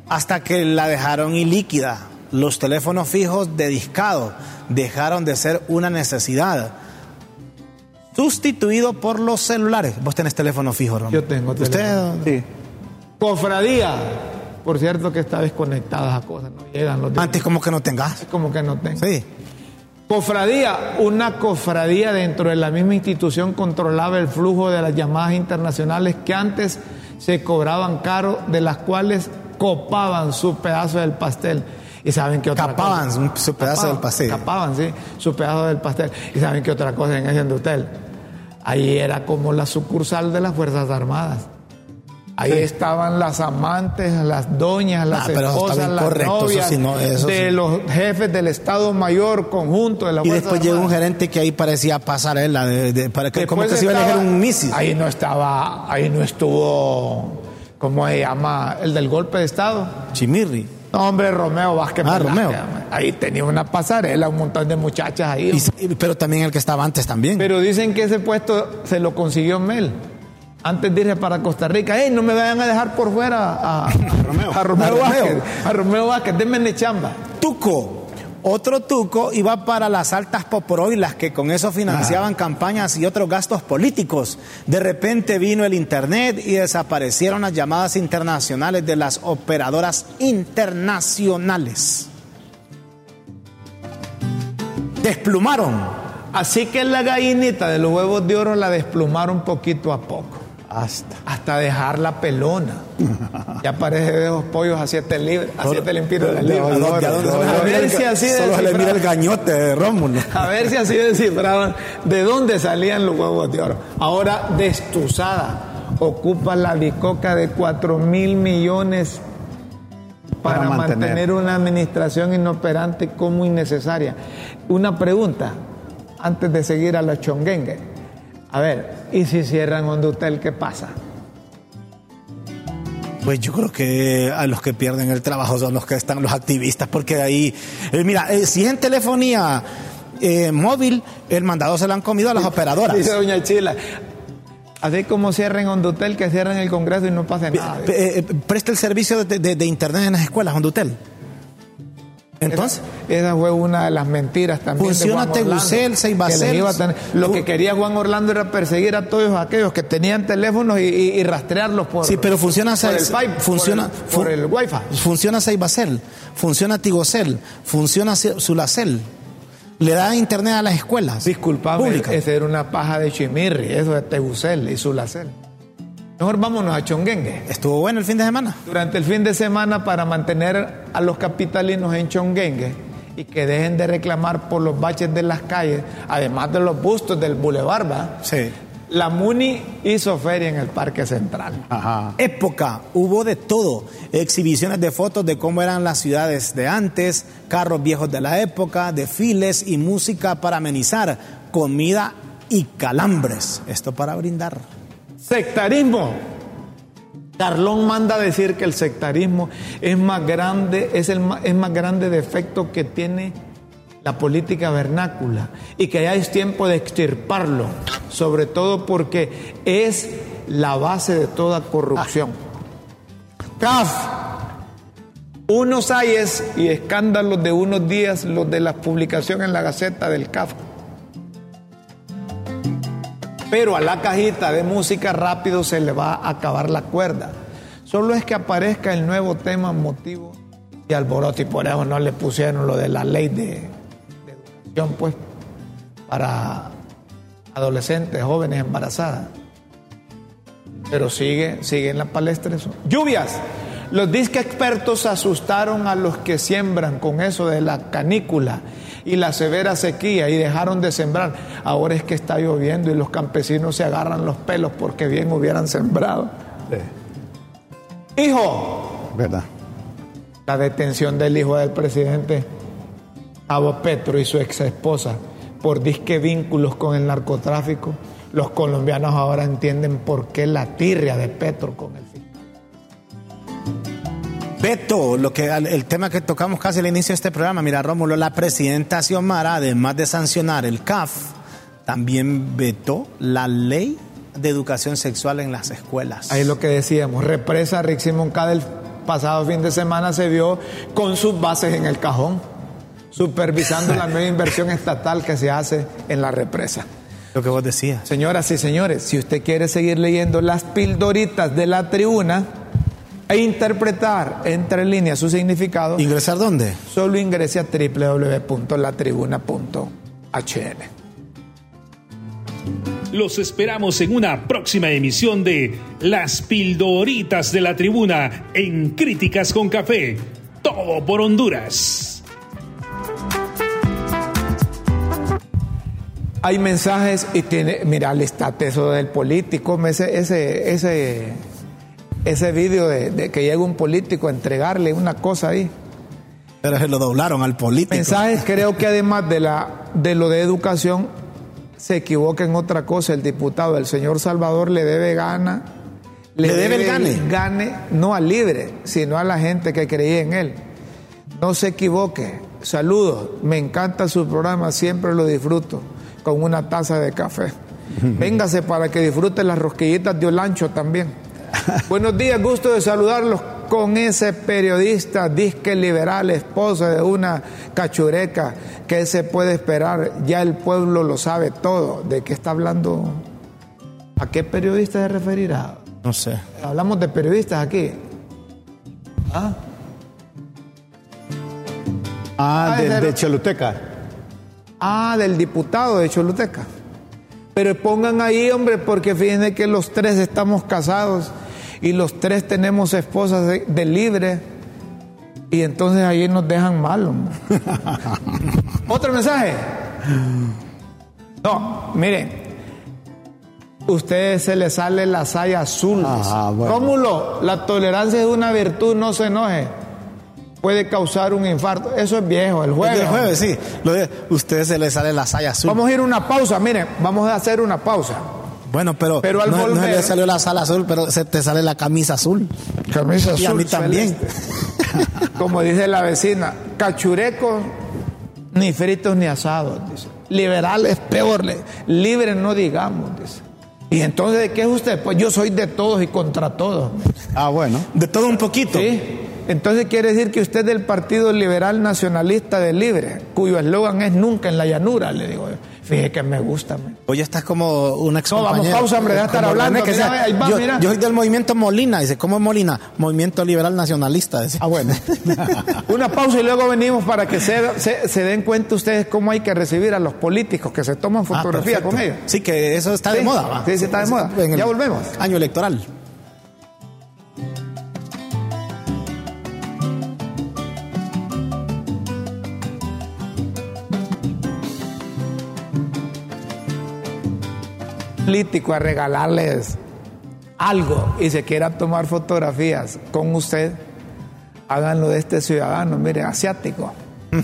hasta que la dejaron ilíquida. Los teléfonos fijos de discado dejaron de ser una necesidad. Sustituido por los celulares. Vos tenés teléfono fijo, Ramón. Yo tengo ¿Usted? teléfono. Sí. Cofradía, por cierto que está desconectada a cosas, no llegan los Antes como que no tengas. como que no tengo. Sí. Cofradía, una cofradía dentro de la misma institución controlaba el flujo de las llamadas internacionales que antes se cobraban caro, de las cuales copaban su pedazo del pastel. Y saben que otra Capaban cosa? un- su pedazo del pastel. Capaban, sí, su pedazo del pastel. Y saben que otra cosa en ese hotel. Ahí era como la sucursal de las Fuerzas Armadas. Ahí estaban las amantes, las doñas, las Ah, eso está esposas, las correcto, eso novias sí no- eso de sí. los jefes del Estado Mayor conjunto de la Y Fuerza después llegó un gerente que ahí parecía pasarela, de, de- para que, como que se iba a elegir un misis. Ahí no estaba, ahí no estuvo, ¿cómo se llama? El del golpe de Estado. Chimirri. No, hombre, Romeo Vázquez. Ah, Romeo. Ahí tenía una pasarela, un montón de muchachas ahí. Y- pero también el que estaba antes también. Pero dicen que ese puesto se lo consiguió Mel. Antes de irse para Costa Rica, ¡ey, no me vayan a dejar por fuera a, a Romeo, a Romeo A Romeo. Vázquez! A Romeo Vázquez, denme chamba. Tuco. Otro tuco iba para las altas poporoilas que con eso financiaban campañas y otros gastos políticos. De repente vino el internet y desaparecieron las llamadas internacionales de las operadoras internacionales. Desplumaron. Así que la gallinita de los huevos de oro la desplumaron poquito a poco. Hasta. Hasta dejarla pelona. ya parece de esos pollos a siete libras, a siete la libra. ¿A dónde- a dónde se le A mira ver si así Solo se le mira el gañote de Rómulo. A ver si así descifraban de dónde salían los huevos de oro. Ahora, destuzada, ocupa la bicoca de 4 mil millones para, Para mantener. mantener. una administración inoperante como innecesaria. Una pregunta, antes de seguir a los chonguengue. A ver, ¿y si cierran Hondutel, qué pasa? Pues yo creo que a los que pierden el trabajo son los que están los activistas, porque de ahí, eh, mira, eh, si en telefonía eh, móvil, el mandado se lo han comido a las operadoras. Dice doña Chila. Así como cierren Hondutel, que cierren el Congreso y no pase nada. Presta el servicio de, de- de internet en las escuelas, Hondutel. Entonces, Esa, esa fue una de las mentiras también. Funciona Juan Orlando, que Lo que quería Juan Orlando era perseguir a todos aquellos que tenían teléfonos y, y- y rastrearlos por, sí, pero funciona, por el, pipe, funciona, por el, por el Wi-Fi. funciona Ceibacel, funciona Tigocel, funciona Ce- Sulacel. Le da internet a las escuelas. Disculpame, públicas. esa era una paja de Chimirri, eso de Tegucel y Sulacel. Mejor vámonos a Chonguengue. Estuvo bueno el fin de semana. Durante el fin de semana para mantener a los capitalinos en Chonguengue y que dejen de reclamar por los baches de las calles, además de los bustos del bulevar, ¿va? Sí. La MUNI hizo feria en el Parque Central. Ajá. época, hubo de todo. Exhibiciones de fotos de cómo eran las ciudades de antes, carros viejos de la época, desfiles y música para amenizar, comida y calambres. Esto para brindar. Sectarismo. Carlón manda a decir que el sectarismo es más grande, es el es más grande defecto que tiene la política vernácula y que ya es tiempo de extirparlo, sobre todo porque es la base de toda corrupción. CAF, unos ayes y escándalos de unos días, los de la publicación en la Gaceta del CAF. Pero a la cajita de música rápido se le va a acabar la cuerda. Solo es que aparezca el nuevo tema motivo y alboroto y por eso no le pusieron lo de la ley de, educación pues para adolescentes, jóvenes embarazadas. Pero sigue, sigue en la palestra eso. Lluvias. Los disque expertos asustaron a los que siembran con eso de la canícula y la severa sequía y dejaron de sembrar. Ahora es que está lloviendo y los campesinos se agarran los pelos porque bien hubieran sembrado. Hijo, ¿Verdad? la detención del hijo del presidente Abo Petro y su ex esposa por disque vínculos con el narcotráfico. Los colombianos ahora entienden por qué la tirria de Petro con el fiscal. Beto, lo que, el tema que tocamos casi al inicio de este programa, mira Rómulo, la presidenta Xiomara, además de sancionar el CAF, también vetó la ley de educación sexual en las escuelas. Ahí lo que decíamos, represa Rixi Moncada el pasado fin de semana se vio con sus bases en el cajón, supervisando la nueva inversión estatal que se hace en la represa. Lo que vos decías. Señoras y señores, si usted quiere seguir leyendo las pildoritas de la tribuna e interpretar entre líneas su significado, ¿Ingresar dónde? solo ingrese a www.latribuna.hn. Los esperamos en una próxima emisión de Las Pildoritas de la Tribuna en Críticas con Café. Todo por Honduras. Hay mensajes y tiene, mira, el eso del político, ese, ese, ese, ese vídeo de, de que llega un político a entregarle una cosa ahí. Pero se lo doblaron al político. Mensajes creo que además de, la, de lo de educación, se equivoca en otra cosa el diputado. El señor Salvador le debe gana. ¿Le debe el gane? Gane no al libre, sino a la gente que creía en él. No se equivoque. Saludos. Me encanta su programa, siempre lo disfruto con una taza de café. Véngase para que disfrute las rosquillitas de Olancho también. Buenos días, gusto de saludarlos con ese periodista disque liberal, esposa de una cachureca, que se puede esperar? Ya el pueblo lo sabe todo. ¿De qué está hablando? ¿A qué periodista se referirá? No sé. Hablamos de periodistas aquí. ¿Ah? Ah, Ah, de, de Choluteca. Ah, del diputado de Choluteca. Pero pongan ahí, hombre, porque fíjense que los tres estamos casados y los tres tenemos esposas de, de libre. Y entonces ahí nos dejan mal, hombre. ¿Otro mensaje? No, miren. Ustedes se les sale la saya azul. Ah, bueno. Rómulo, la tolerancia es una virtud, no se enoje. Puede causar un infarto. Eso es viejo, el jueves. El jueves, sí. Lo de, usted se le sale la saya azul. Vamos a ir a una pausa, miren, vamos a hacer una pausa. Bueno, pero, Pero al no, no volver- le salió la sala azul, pero se te sale la camisa azul. Camisa Y a mí también. Como dice la vecina, cachurecos ni fritos ni asados, dice. Liberal es peor, le- libre no digamos, dice. Y entonces, ¿de qué es usted? Pues yo soy de todos y contra todos. Ah, bueno. De todo un poquito. ¿Sí? Entonces quiere decir que usted es del Partido Liberal Nacionalista de Libre, cuyo eslogan es nunca en la llanura, le digo yo. Fíjese que me gusta. Hoy estás como una ex No, vamos, pausa, hombre, deja de estar hablando, mira, ahí va, yo, mira. yo soy del movimiento Molina, dice, ¿cómo es Molina? Movimiento Liberal Nacionalista, dice. Ah, bueno. Una pausa y luego venimos para que se, se- se den cuenta ustedes cómo hay que recibir a los políticos que se toman Ah, fotografía con ellos. Sí, que eso está de moda, ¿va? sí, sí, está de moda. Ya volvemos. Año electoral. Político a regalarles algo y se quiera tomar fotografías con usted, háganlo de este ciudadano, mire, asiático.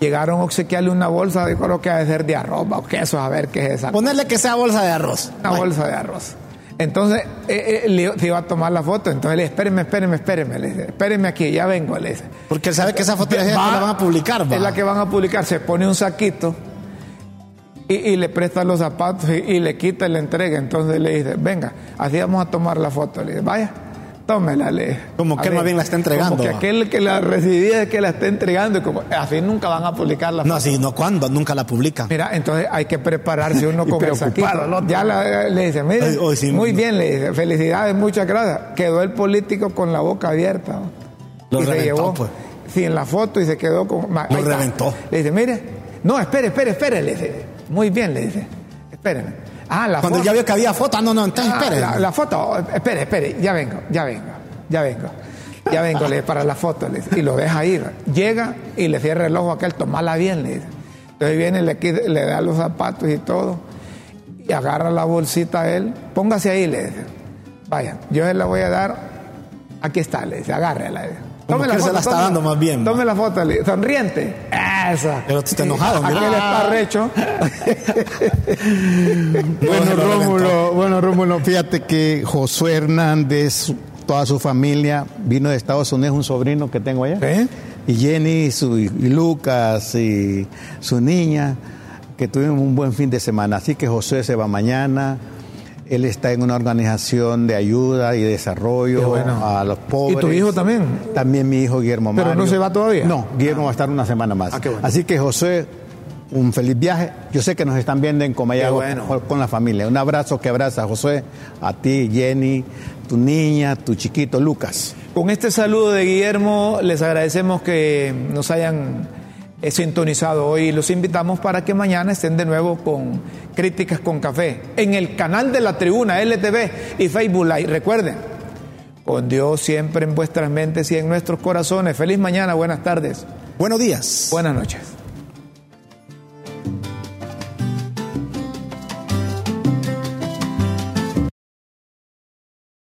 Llegaron a obsequiarle una bolsa, dijo lo que ha de ser de arroz o queso, a ver qué es esa. Ponerle que sea bolsa de arroz. Una bolsa de arroz. Entonces, eh, eh, le- se iba a tomar la foto. Entonces le espéreme, espéreme, espéreme. Le dice, espéreme aquí, ya vengo. Le dice. Porque él sabe que esa fotografía Va- no la van a publicar, va. Es la que van a publicar. Se pone un saquito y, y le presta los zapatos y, y le quita y le entrega. Entonces le dice, venga, así vamos a tomar la foto. Le dice, vaya, tómela. Le dice. Como que más bien la está entregando, Como que aquel que la recibía es que la está entregando. y Como, así nunca van a publicar la No, foto. así, no, ¿cuándo? Nunca la publican. Mira, entonces hay que prepararse uno con el saquito. Ya la- le dice, mire, Ay, hoy sí, muy no. bien, le dice, felicidades, muchas gracias. Quedó el político con la boca abierta. ¿no? Lo y se llevó pues. sí, en la foto y se quedó con... Lo reventó. Le dice, mire, no, espere, espere, espere, le dice. Muy bien, le dice, espéreme. Ah, la Cuando foto. ya vio que había foto, ah, no, no, entonces Ah, espere. la, la foto, espere, espere, ya vengo, ya vengo, ya vengo. Ya vengo, le dice, para la foto, le dice, y lo deja ir. Llega y le cierra el ojo a aquel, tomala bien, le dice. Entonces viene, le, le da los zapatos y todo, y agarra la bolsita a él, póngase ahí, le dice. Vaya, yo se la voy a dar, aquí está, le dice, agárrela. le dice. Como que él se la está tome- dando más bien, Tome la foto, sonriente. Esa. Pero está enojado, mira. Aquel está recho. Bueno, Rómulo, bueno, Rómulo, fíjate que Josué Hernández, toda su familia, vino de Estados Unidos, un sobrino que tengo allá. ¿Sí? Y Jenny su, y Lucas y su niña, que tuvimos un buen fin de semana. Así que Josué se va mañana. Él está en una organización de ayuda y desarrollo bueno. a los pobres. ¿Y tu hijo también? También mi hijo Guillermo ¿Pero Mario. no se va todavía? No, Guillermo va a estar una semana más. Ah, qué bueno. Así que José, un feliz viaje. Yo sé que nos están viendo en Comayagua Qué bueno. con- la familia. Un abrazo que abraza José, a ti, Jenny, tu niña, tu chiquito Lucas. Con este saludo de Guillermo, les agradecemos que nos hayan sintonizado hoy. Los invitamos para que mañana estén de nuevo con Críticas con Café en el canal de la Tribuna LTV y Facebook Live. Recuerden, con Dios siempre en vuestras mentes y en nuestros corazones. Feliz mañana, buenas tardes. Buenos días. Buenas noches.